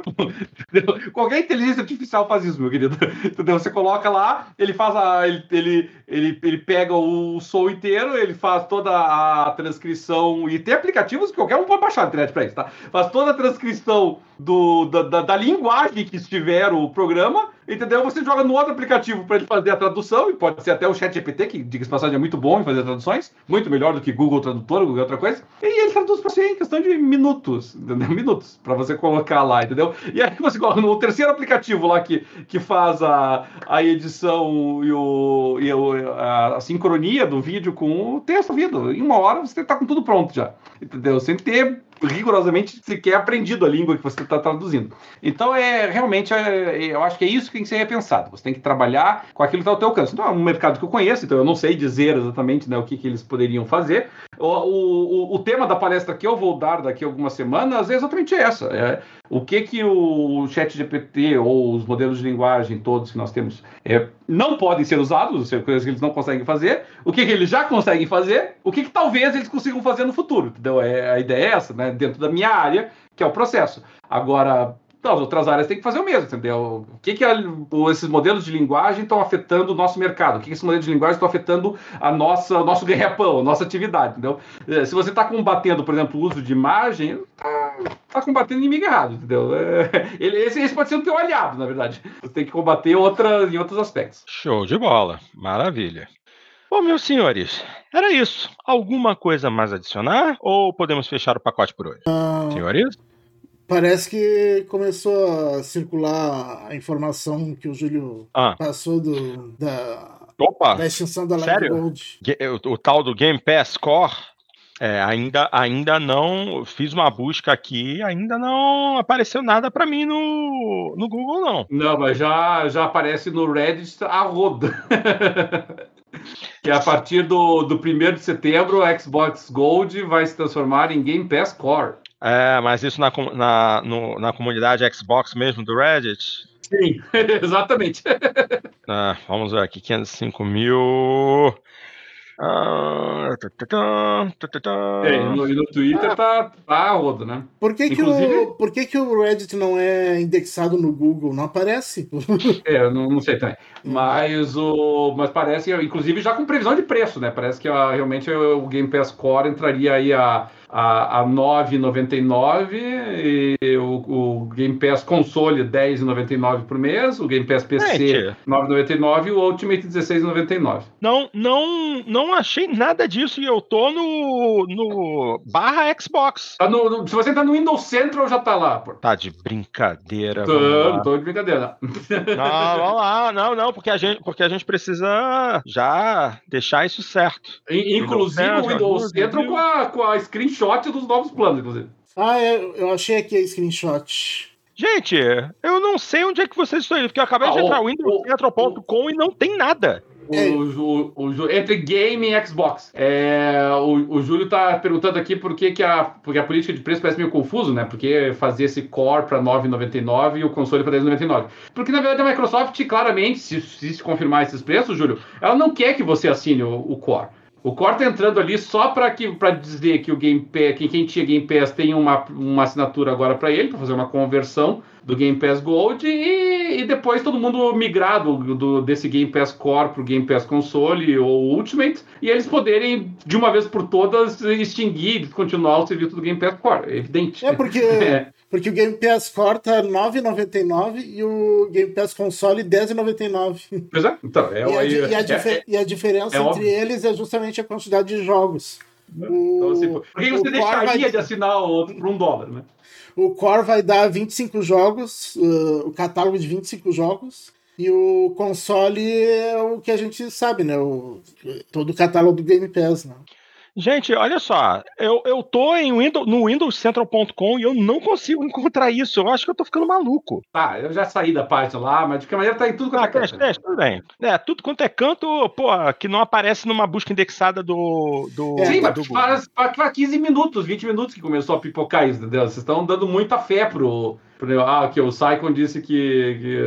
Qualquer inteligência artificial faz isso, meu querido. Entendeu? Você coloca lá, ele faz a. Ele, ele, ele, ele pega o som inteiro, ele faz toda a transcrição. E tem aplicativos que qualquer um pode baixar na internet para isso, tá? Faz toda a transcrição do, da, da, da linguagem que estiver o programa entendeu? Você joga no outro aplicativo para ele fazer a tradução, e pode ser até o Chat GPT, que, diga-se passagem, é muito bom em fazer traduções, muito melhor do que Google Tradutor qualquer outra coisa, e ele traduz para você em questão de minutos, entendeu? Minutos, para você colocar lá, entendeu? E aí você coloca no terceiro aplicativo lá que, que faz a, a edição e, o, e a, a sincronia do vídeo com o texto vídeo. Em uma hora você está com tudo pronto já, entendeu? Sem ter rigorosamente sequer aprendido a língua que você está traduzindo. Então, é realmente, é, eu acho que é isso que tem que ser repensado. Você tem que trabalhar com aquilo que está ao teu alcance. Não é um mercado que eu conheço, então eu não sei dizer exatamente né, o que, que eles poderiam fazer. O, o, o, tema da palestra que eu vou dar daqui a algumas semanas é exatamente essa. É, o que que o chat GPT ou os modelos de linguagem todos que nós temos é, não podem ser usados, coisas que eles não conseguem fazer, o que, que eles já conseguem fazer, o que, que talvez eles consigam fazer no futuro. Entendeu? É, a ideia é essa, né? Dentro da minha área, que é o processo. Agora, as outras áreas têm que fazer o mesmo, entendeu? O que, que a, esses modelos de linguagem estão afetando o nosso mercado? O que, que esses modelos de linguagem estão afetando a nossa, o nosso ganha-pão, a nossa atividade, entendeu? É, se você está combatendo, por exemplo, o uso de imagem, está tá combatendo inimigo errado, entendeu? É, ele, esse, esse, pode ser o teu aliado, na verdade. Você tem que combater outra, em outros aspectos. Show de bola. Maravilha. Bom, meus senhores, era isso. Alguma coisa mais adicionar ou podemos fechar o pacote por hoje? Uh, senhores? Parece que começou a circular a informação que o Júlio ah. passou do, da, Opa, da extinção da Live Gold. O, o, tal do Game Pass Core. É, ainda, ainda não fiz uma busca aqui, ainda não apareceu nada para mim no, no Google, não. Não, mas já, já aparece no Reddit a roda. que a partir do, do 1 de setembro o Xbox Gold vai se transformar em Game Pass Core. É, mas isso na, na, no, na comunidade Xbox mesmo do Reddit? Sim, exatamente. Ah, vamos ver aqui, 505 mil. Ah, é, e no, no Twitter ah. tá, tá rodo, né? Por que, Inclusive... que, o, por que, que o Reddit não é indexado no Google? Não aparece? é, não, não sei também. Mas, o, mas parece, inclusive, já com previsão de preço, né? Parece que a, realmente o Game Pass Core entraria aí a a, a 9,99 e o, o, Game Pass console 10,99 por mês, o Game Pass PC 9,99 e o Ultimate 16,99. Não, não, não achei nada disso e eu tô no, no barra Xbox. Tá no, no, se você tá no Windows Central já tá lá. Pô. Tá de brincadeira. Tô, tô de brincadeira. Não, vamos lá, não, não, porque a gente, porque a gente precisa já deixar isso certo. Inclusive o Windows Central com a, com a screenshot screenshot dos novos planos, inclusive. Ah, é, eu achei aqui a screenshot. Gente, eu não sei onde é que vocês estão indo, porque eu acabei ah, de entrar no windowscentral.com e não tem nada. O, é. o, o, entre game e Xbox. É, o, o Júlio tá perguntando aqui por que, que a, porque a política de preço parece meio confuso, né? Porque fazer esse core para 9,99 e o console para 10,99. Porque na verdade a Microsoft, claramente, se, se confirmar esses preços, Júlio, ela não quer que você assine o, o core. O Core tá entrando ali só para dizer que o Game Pass, que quem tinha Game Pass tem uma, uma assinatura agora para ele, para fazer uma conversão do Game Pass Gold e, e depois todo mundo migrar do, do, desse Game Pass Core pro Game Pass Console ou Ultimate e eles poderem, de uma vez por todas, extinguir e continuar o serviço do Game Pass Core. É evidente. É porque é. Porque o Game Pass Core tá 9,99 e o Game Pass Console 10,99. Pois é, então. É, e, a, e, a, é, é, e a diferença é entre óbvio. eles é justamente a quantidade de jogos. O, então, assim, por que você deixaria vai... de assinar outro por um dólar, né? O Core vai dar 25 jogos, uh, o catálogo de 25 jogos. E o console é o que a gente sabe, né? O, todo o catálogo do Game Pass, né? Gente, olha só, eu, eu tô em Windows, no windowscentral.com e eu não consigo encontrar isso. Eu acho que eu tô ficando maluco. Tá, eu já saí da parte lá, mas de qualquer maneira tá em tudo quanto ah, é canto. Teste, tudo bem. É, tudo quanto é canto, pô, que não aparece numa busca indexada do. do Sim, do, mas faz, faz 15 minutos, 20 minutos que começou a pipocar isso, entendeu? Vocês estão dando muita fé pro. Ah, aqui, o Saikon disse que. que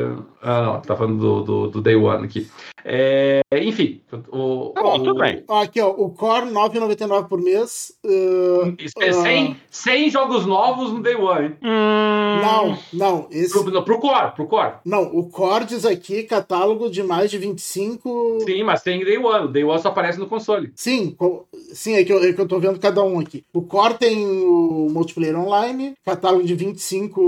ah, não, tá falando do, do, do Day One aqui. É, enfim. O, tá bom, o, tudo bem. Aqui, ó, o Core 9,99 por mês. Uh, é 100, uh, 100 jogos novos no Day One. Hum... Não, não. Esse... Pro, pro Core, pro Core. Não, o Core diz aqui catálogo de mais de 25. Sim, mas tem Day One. O Day One só aparece no console. Sim, sim é, que eu, é que eu tô vendo cada um aqui. O Core tem o multiplayer online, catálogo de 25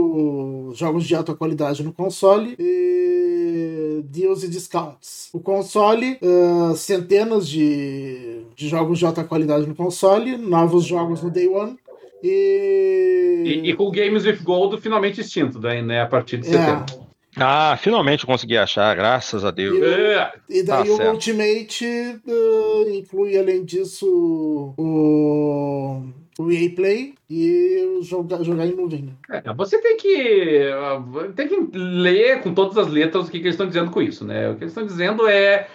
jogos de alta qualidade no console e deals e discounts. O console, uh, centenas de, de jogos de alta qualidade no console, novos jogos no Day One. E... E, e com Games with Gold finalmente extinto, daí, né, a partir de é. setembro. Ah, finalmente consegui achar, graças a Deus. E, é. e daí tá o certo. Ultimate uh, inclui, além disso, o, o EA Play e jogar, jogar em nuvem. Né? É, você tem que, tem que ler com todas as letras o que, que eles estão dizendo com isso, né? O que eles estão dizendo é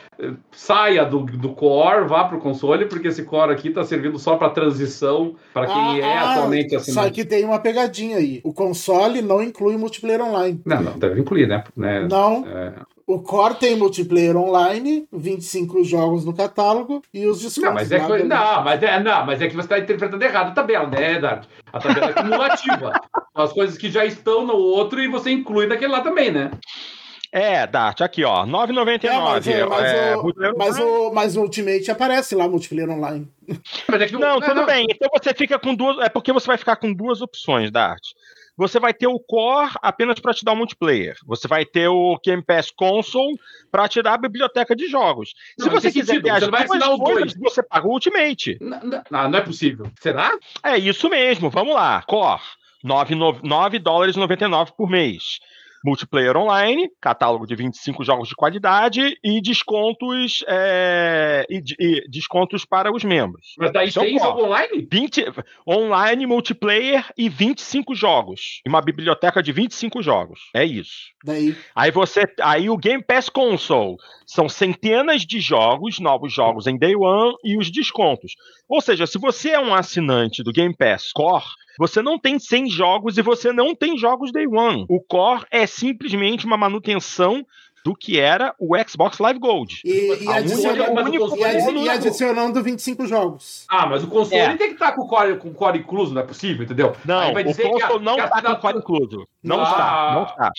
saia do, do core, vá para o console, porque esse core aqui está servindo só para transição para quem ah, é ah, atualmente assim. Só que tem uma pegadinha aí. O console não inclui multiplayer online. Não, não, deve incluir, né? né? Não. É... O Core tem multiplayer online, 25 jogos no catálogo e os descontos. Não, mas é, que, não, mas é, não, mas é que você está interpretando errado a tabela, né, Dart? A tabela é cumulativa. As coisas que já estão no outro e você inclui naquele lá também, né? É, Dart, aqui ó, 9,99. É, mas, é, mas, é, o, mas, o, mas o Ultimate aparece lá, multiplayer online. É não, tudo não. bem. Então você fica com duas. É porque você vai ficar com duas opções, Dart. Você vai ter o Core apenas para te dar o multiplayer. Você vai ter o Game Pass Console para te dar a biblioteca de jogos. Não, Se você quiser ter as você vai duas coisas, dois. você paga o Ultimate. Não, não, não é possível. Será? É isso mesmo. Vamos lá. Core. 9, 9, 9 dólares 99 por mês multiplayer online, catálogo de 25 jogos de qualidade e descontos é, e, e descontos para os membros. Mas daí então, tem jogo online? 20, online, multiplayer e 25 jogos. E uma biblioteca de 25 jogos. É isso. Daí. Aí você. Aí o Game Pass Console são centenas de jogos, novos jogos em Day One e os descontos. Ou seja, se você é um assinante do Game Pass Core, você não tem 100 jogos e você não tem jogos Day One. O Core é simplesmente uma manutenção do que era o Xbox Live Gold. E, e, adicionando, e, adicionando 25 jogos. Ah, mas o console é. tem que estar tá com o core, com core incluso, não é possível, entendeu? Não, o console a, não está com o core incluso. Não ah. está, não está.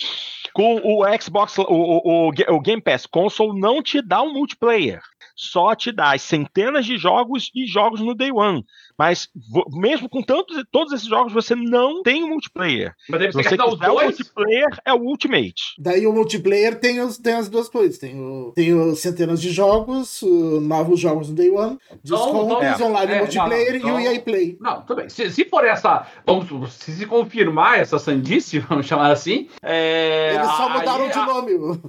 Com o Xbox, o, o, o Game Pass Console não te dá um multiplayer só te dá as centenas de jogos e jogos no Day One. Mas mesmo com tantos, todos esses jogos, você não tem multiplayer. Mas deve Se você quiser, os dois... o multiplayer é o Ultimate. Daí o multiplayer tem, os, tem as duas coisas. Tem, o, tem os centenas de jogos, novos jogos no Day One, descontos, é, online é, multiplayer não, não, e o EA Play. Não, tudo bem. Se, se for essa, vamos, se, se confirmar essa sandice, vamos chamar assim... É, Eles só mudaram aí, de nome.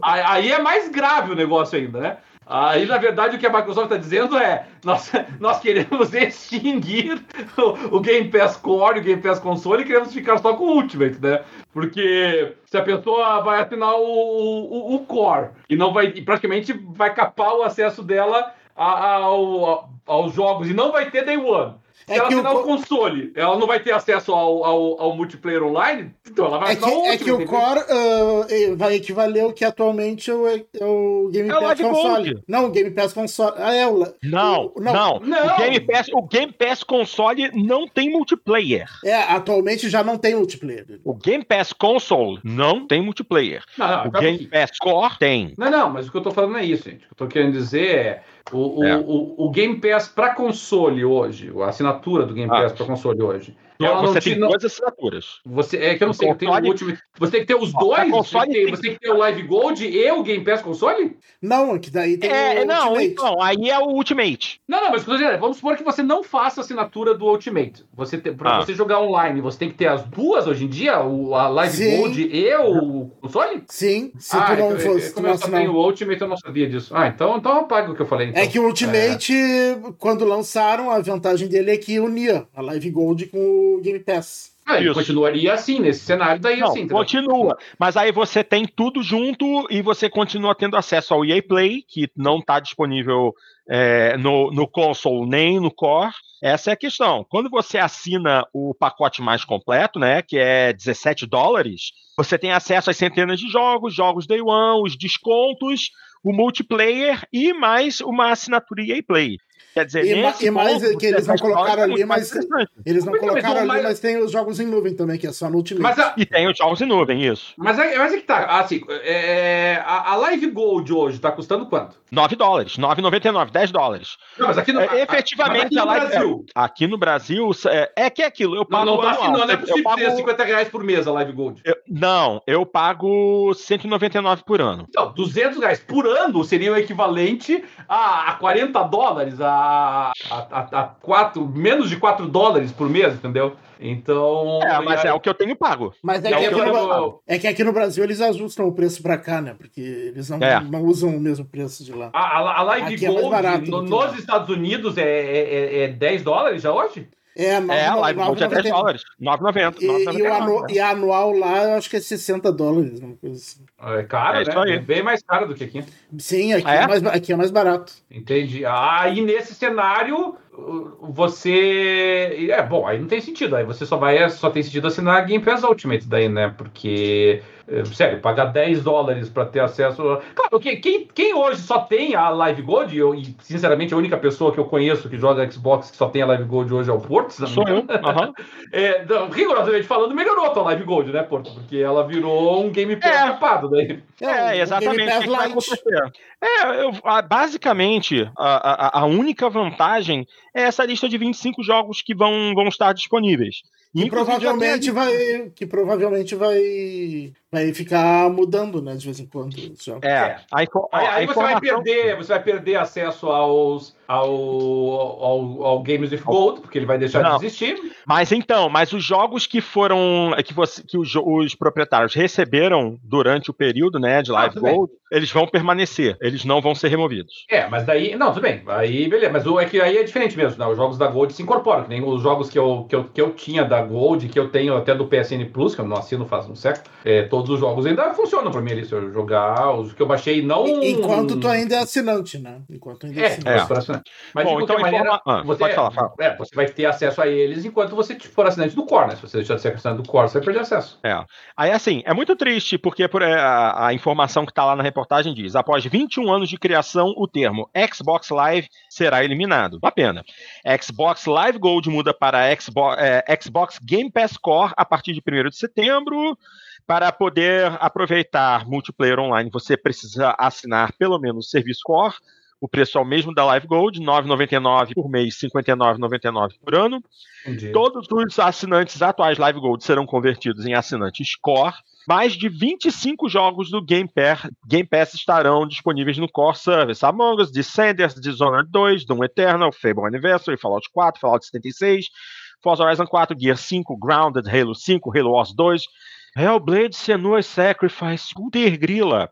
Aí, aí é mais grave o negócio ainda, né? Aí, na verdade, o que a Microsoft está dizendo é: nós, nós queremos extinguir o, o, Game Pass Core, o Game Pass Console e queremos ficar só com o Ultimate, né? Porque se a pessoa vai assinar o, o, o Core e não vai e praticamente vai capar o acesso dela ao, aos jogos e não vai ter Day One. Se é ela assinar o... o... console, ela não vai ter acesso ao, ao, ao multiplayer online, então ela vai é que, o É que o Core uh, vai equivaler ao que atualmente é o, é o Game é Pass Console. Gold. Não, o Game Pass Console. Ah, é o... Não, o, não, não, não. O, Game Pass, o Game Pass Console não tem multiplayer. É, atualmente já não tem multiplayer. O Game Pass Console não tem multiplayer. Não, não, o Game Pass Core tem. Não, não, mas o que eu tô falando é isso, gente. O que eu tô querendo dizer é o, é. o, o, Game Pass para console hoje, a assinatura do Game ah. Pass ah. para console hoje, ela você tem não... duas assinaturas. Você, é que eu não sei, tem o último. Você tem que ter os dois? Você tem, tem, você tem que ter o Live Gold e o Game Pass console? Não, que daí tem é, o não, Ultimate. Então, aí é o Ultimate. Não, não, mas vamos supor que você não faça a assinatura do Ultimate. Você tem, pra ah. você jogar online, você tem que ter as duas hoje em dia? O, a Live Sim. Gold e o console? Sim, se ah, tu não fosse. Como eu só tenho o Ultimate, eu não sabia disso. Ah, então, então apaga o que eu falei. Então. É que o Ultimate, é. quando lançaram, a vantagem dele é que unia a Live Gold com o Game Pass. Ah, ele continuaria assim, nesse cenário daí Não, assim. Continua. Mas aí você tem tudo junto e você continua tendo acesso ao EA Play, que não está disponível é, no, no console nem no core. Essa é a questão. Quando você assina o pacote mais completo, né, que é 17 dólares, você tem acesso a centenas de jogos, jogos Day One, os descontos, o multiplayer e mais uma assinatura EA Play. Quer dizer, e, nesse e mais ponto, que eles não colocaram ali, mas eles não colocaram ali, mas tem os jogos em nuvem também, que é só no Ultimate. Mas a... E tem os jogos em nuvem, isso. Mas é, mas é que tá, assim, é, a, a, Live Gold hoje tá custando quanto? 9 dólares, 9,99, 10 dólares. Não, mas aqui no, é, efetivamente, aqui no Live, Brasil. É, aqui no Brasil, é, é, que é aquilo, eu pago Não, não tá assim, não, não é possível pago, ter 50 reais por mês a Live Gold. Eu, não, eu pago 199 por ano. Então, 200 reais por ano seria o equivalente a, a 40 dólares, a, a a, a, quatro, menos de 4 dólares por mês, entendeu? Então. É, mas aí... é o que eu tenho pago. Mas é, é, que, aqui no... é que aqui no Brasil eles ajustam o preço pra cá, né? Porque eles não, é. não usam o mesmo preço de lá. A, a, a Live aqui é Gold é no, nos Estados Unidos é, é, é 10 dólares já hoje? É, 9, é, a Live Gold é 10 dólares. 9,90. E, e, o anu, e anual lá, eu acho que é 60 dólares. Uma coisa assim. É caro, é né? É bem mais caro do que aqui. Sim, aqui, ah, é? é? mais, aqui é mais barato. Entendi. Aí ah, nesse cenário, você. É, bom, aí não tem sentido. Aí você só vai. Só tem sentido assinar a Game Pass Ultimate daí, né? Porque sério, pagar 10 dólares para ter acesso. Claro, quem, quem hoje só tem a Live Gold, eu, e sinceramente a única pessoa que eu conheço que joga Xbox que só tem a Live Gold hoje é o Porto. Sou eu. Uhum. é, rigorosamente falando, melhorou a tua Live Gold, né, Porto? Porque ela virou um Game Pass é. capado daí. É, é exatamente. O que vai acontecer? É, eu, basicamente, a, a, a única vantagem é essa lista de 25 jogos que vão, vão estar disponíveis. Que provavelmente vai. Que provavelmente vai. Vai ficar mudando, né? De vez em quando. É. é. Aí, aí, aí você vai perder, você vai perder acesso aos ao, ao, ao Games with Gold, porque ele vai deixar Não. de existir. Mas então, mas os jogos que foram. que, você, que os, os proprietários receberam durante o período né, de Live ah, Gold, bem. eles vão permanecer, eles não vão ser removidos. É, mas daí. Não, tudo bem. Aí, beleza. Mas o, é que aí é diferente mesmo. Né? Os jogos da Gold se incorporam, que nem os jogos que eu, que eu, que eu tinha da Gold, que eu tenho até do PSN Plus, que eu não assino faz um século. É, todos os jogos ainda funcionam pra mim ali. Se eu jogar, os que eu baixei não. Enquanto tu ainda é assinante, né? Enquanto ainda é, é assinante. É. Mas Bom, de qualquer então, maneira, informa... ah, você, pode falar, fala. É, você vai ter acesso a eles enquanto você for assinante do Core, né? Se você deixar de ser assinante do Core, você vai perder acesso. É. Aí, assim, é muito triste, porque por, é, a, a, informação que está lá na reportagem diz: após 21 anos de criação, o termo Xbox Live será eliminado. Uma pena. Xbox Live Gold muda para Xbox, é, Xbox Game Pass Core a partir de 1 de setembro. Para poder aproveitar multiplayer online, você precisa assinar pelo menos o serviço Core o preço é o mesmo da Live Gold, R$ 9,99 por mês, R$ 59,99 por ano. Entendi. Todos os assinantes atuais Live Gold serão convertidos em assinantes Core. Mais de 25 jogos do Game Pass, Game Pass estarão disponíveis no Core Service. Among Us, Descenders, Dishonored 2, Doom Eternal, Fable Anniversary, Fallout 4, Fallout 76, Forza Horizon 4, Gear 5, Grounded, Halo 5, Halo Wars 2, Hellblade, Senua's Sacrifice, Scooter Grilla,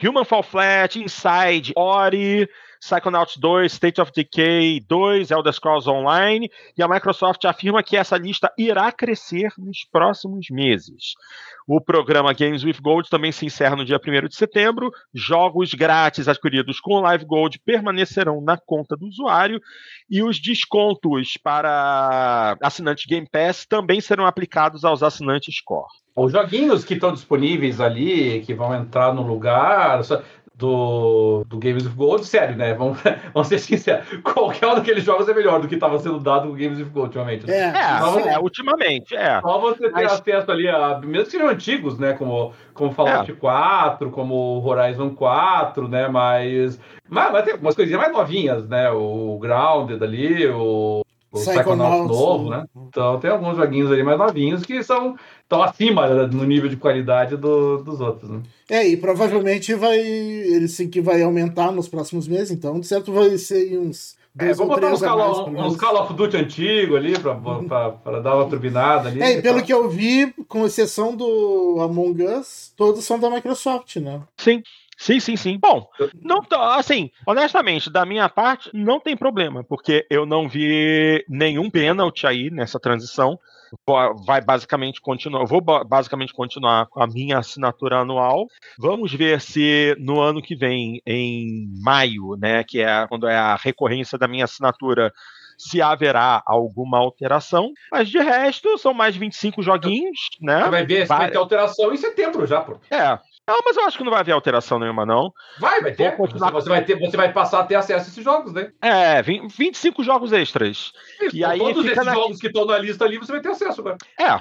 Human Fall Flat, Inside, Ori, Psychonauts 2, State of Decay 2, Elder Scrolls Online, e a Microsoft afirma que essa lista irá crescer nos próximos meses. O programa Games with Gold também se encerra no dia 1 de setembro. Jogos grátis adquiridos com Live Gold permanecerão na conta do usuário e os descontos para assinantes Game Pass também serão aplicados aos assinantes Core. Os joguinhos que estão disponíveis ali, que vão entrar no lugar, do, do Games of Gold, sério, né? Vamos, vamos ser sinceros. Qualquer um daqueles jogos é melhor do que estava sendo dado no Games of Gold ultimamente. Né? É, é, é, ultimamente, é. Só você ter Mas... acesso ali a. Mesmo que sejam antigos, né? Como, como Fallout é. 4, como Horizon 4, né? Mas. Mas, mas tem algumas coisinhas mais novinhas, né? O Grounded ali, o o Psychonauts novo, né? Então tem alguns joguinhos ali mais novinhos que são estão acima no nível de qualidade do, dos outros, né? É, e provavelmente vai ele sim que vai aumentar nos próximos meses, então de certo vai ser uns é, vamos botar uns Call, uns Call of Duty antigo ali para dar uma turbinada ali. É, e pelo que eu vi, com exceção do Among Us, todos são da Microsoft, né? Sim. Sim, sim, sim. Bom, não assim, honestamente, da minha parte, não tem problema, porque eu não vi nenhum pênalti aí nessa transição. Vai basicamente continuar, vou basicamente continuar com a minha assinatura anual. Vamos ver se no ano que vem, em maio, né, que é quando é a recorrência da minha assinatura, se haverá alguma alteração. Mas de resto, são mais 25 joguinhos, né? Você vai ver se vai ter alteração em setembro já, pô. É, Não, mas eu acho que não vai haver alteração nenhuma, não. Vai, vai ter. Você vai, ter, você vai passar a ter acesso a esses jogos, né? É, 25 jogos extras. Isso, e aí todos esses na... jogos que estão na lista ali, você vai ter acesso agora. É.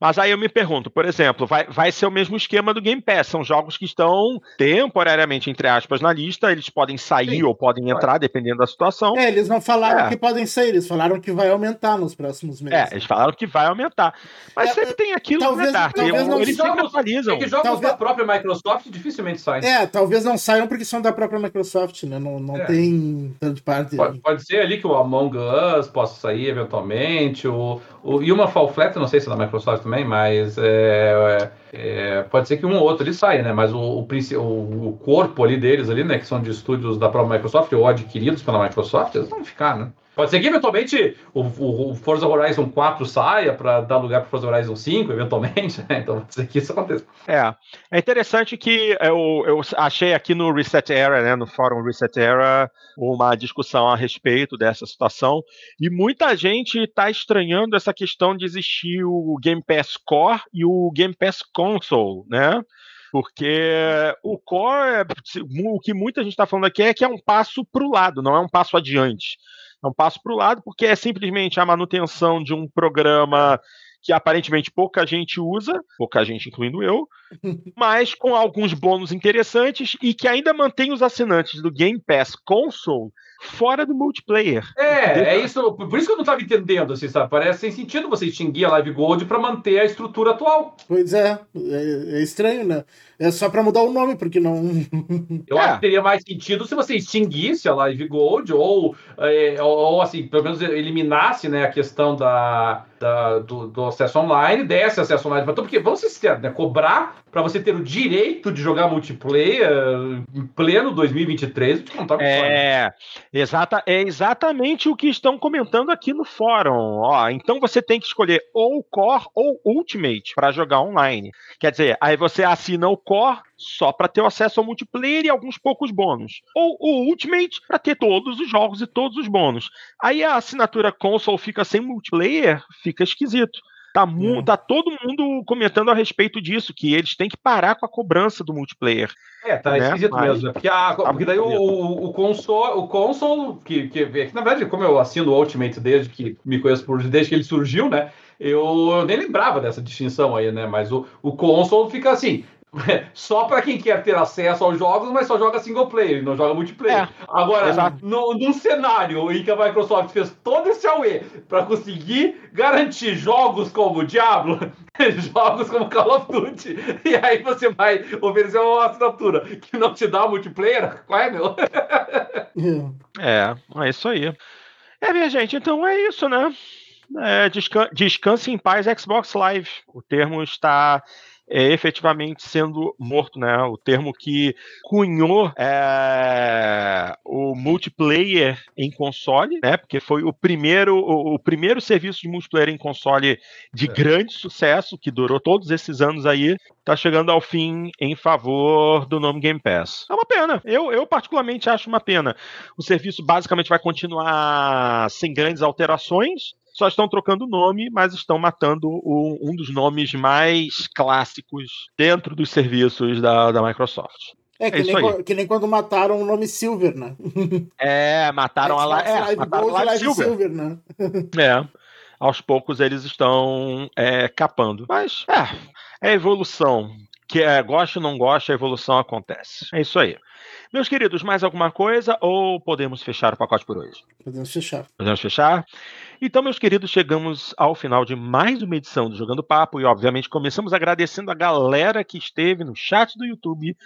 Mas aí eu me pergunto, por exemplo, vai, vai ser o mesmo esquema do Game Pass. São jogos que estão temporariamente, entre aspas, na lista. Eles podem sair Sim, ou podem entrar, dependendo da situação. É, eles não falaram é. que podem sair, eles falaram que vai aumentar nos próximos meses. É, eles falaram que vai aumentar. Mas é, sempre tem aquilo, né, talvez, né, talvez não eles sempre atualizam. É que jogos talvez... da própria Microsoft dificilmente saem. É, talvez não saiam porque são da própria Microsoft, né? Não, não é. tem tanto parte. Pode, pode, ser ali que o Among Us possa sair eventualmente. O, o, e uma Fall Flat, não sei se é da Microsoft também, mas é, é, pode ser que um ou outro ali saia, né? Mas o, o, o, corpo ali deles ali, né? Que são de estúdios da própria Microsoft ou adquiridos pela Microsoft, eles vão ficar, né? Pode ser que eventualmente o, o, Forza Horizon 4 saia para dar lugar para Forza Horizon 5, eventualmente, né? Então pode ser que isso aconteça. É. É interessante que eu, eu achei aqui no Reset Era, né, no fórum Reset Era, uma discussão a respeito dessa situação. E muita gente está estranhando essa questão de existir o Game Pass Core e o Game Pass Console, né? Porque o core, o que muita gente está falando aqui é que é um passo para o lado, não é um passo adiante. É um passo para o lado, porque é simplesmente a manutenção de um programa que aparentemente pouca gente usa, pouca gente incluindo eu, mas com alguns bônus interessantes e que ainda mantém os assinantes do Game Pass Console fora do multiplayer. É, é isso. Por isso que eu não estava entendendo, assim, sabe? Parece sem sentido você extinguir a Live Gold para manter a estrutura atual. Pois é, é, é estranho, né? É só para mudar o nome, porque não. eu é. acho que teria mais sentido se você extinguisse a Live Gold ou, é, ou assim, pelo menos eliminasse né, a questão da, da do, do, acesso online, desse acesso online para todo, porque vamos ser sinceros, né? Cobrar para você ter o direito de jogar multiplayer em pleno 2023, não tá É, exata, é exatamente o que estão comentando aqui no fórum. Ó, então você tem que escolher ou Core ou Ultimate para jogar online. Quer dizer, aí você assina o Core só para ter acesso ao multiplayer e alguns poucos bônus. Ou o Ultimate para ter todos os jogos e todos os bônus. Aí a assinatura console fica sem multiplayer, fica esquisito. Tá, mu- é. tá todo mundo comentando a respeito disso, que eles têm que parar com a cobrança do multiplayer. É, tá né? esquisito Mas, mesmo. Né? Porque, a, tá porque daí o, o, console, o console que, que, que, na verdade, como eu assino o Ultimate desde que me conheço por desde que ele surgiu, né? Eu, eu nem lembrava dessa distinção aí, né? Mas o, o console fica assim: só para quem quer ter acesso aos jogos, mas só joga single player, não joga multiplayer. É, Agora, no, num cenário em que a Microsoft fez todo esse AUE para conseguir garantir jogos como Diablo, jogos como Call of Duty, e aí você vai oferecer uma assinatura que não te dá multiplayer, qual é, meu? é, é isso aí. É, minha gente, então é isso, né? É, descan descanse em paz Xbox Live. O termo está é efetivamente sendo morto, né? O termo que cunhou é, o multiplayer em console, né? Porque foi o primeiro, o, o primeiro serviço de multiplayer em console de é. grande sucesso, que durou todos esses anos aí, tá chegando ao fim em favor do nome Game Pass. É uma pena. Eu, eu particularmente acho uma pena. O serviço basicamente vai continuar sem grandes alterações só estão trocando nome, mas estão matando o, um dos nomes mais clássicos dentro dos serviços da, da Microsoft. É, que, é nem, que, nem, quando mataram o nome Silver, né? É, mataram a, é, Live mataram Gold, Live Silver. Silver, né? É. Aos poucos eles estão é, capando. Mas, é, é evolução. Que é, gosta ou não gosta, a evolução acontece. É isso aí. Meus queridos, mais alguma coisa ou podemos fechar o pacote por hoje? Podemos fechar. Podemos fechar? Então, meus queridos, chegamos ao final de mais uma edição do Jogando Papo e, obviamente, começamos agradecendo a galera que esteve no chat do YouTube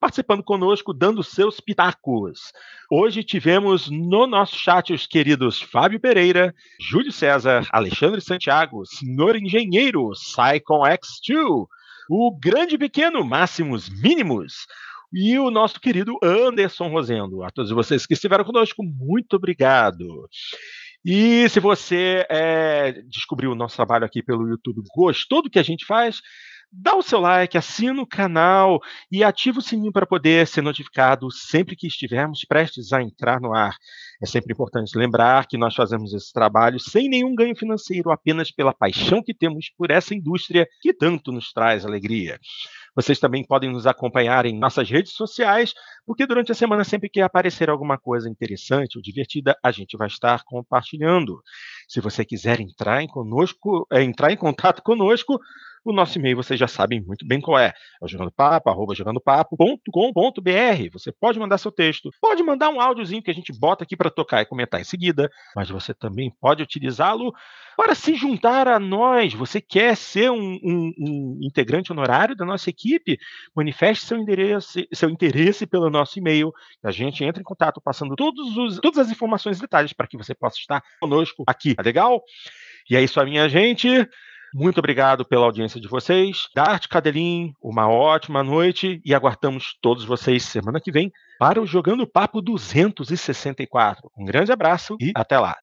participando conosco, dando seus pitacos. Hoje tivemos no nosso chat os queridos Fábio Pereira, Júlio César, Alexandre Santiago, Senhor Engenheiro, Psycon X2, o Grande Pequeno, Máximos Mínimos, e o nosso querido Anderson Rosendo. A todos vocês que estiveram conosco, muito obrigado. E se você é, descobriu o nosso trabalho aqui pelo YouTube, gostou do que a gente faz, dá o seu like, assina o canal e ativa o sininho para poder ser notificado sempre que estivermos prestes a entrar no ar. É sempre importante lembrar que nós fazemos esse trabalho sem nenhum ganho financeiro, apenas pela paixão que temos por essa indústria que tanto nos traz alegria. Vocês também podem nos acompanhar em nossas redes sociais, porque durante a semana, sempre que aparecer alguma coisa interessante ou divertida, a gente vai estar compartilhando. Se você quiser entrar em, conosco, é, entrar em contato conosco, o nosso e-mail vocês já sabem muito bem qual é. É o jogandopapo, jogandopapo.com.br. Você pode mandar seu texto, pode mandar um áudiozinho que a gente bota aqui para tocar e comentar em seguida, mas você também pode utilizá-lo para se juntar a nós. Você quer ser um, um, um integrante honorário da nossa equipe? Manifeste seu interesse, seu interesse pelo nosso e-mail. A gente entra em contato passando todos os, todas as informações e detalhes para que você possa estar conosco aqui. Tá legal? E é isso aí, minha gente. Muito obrigado pela audiência de vocês. Dart Cadelin, uma ótima noite e aguardamos todos vocês semana que vem para o Jogando Papo 264. Um grande abraço e até lá.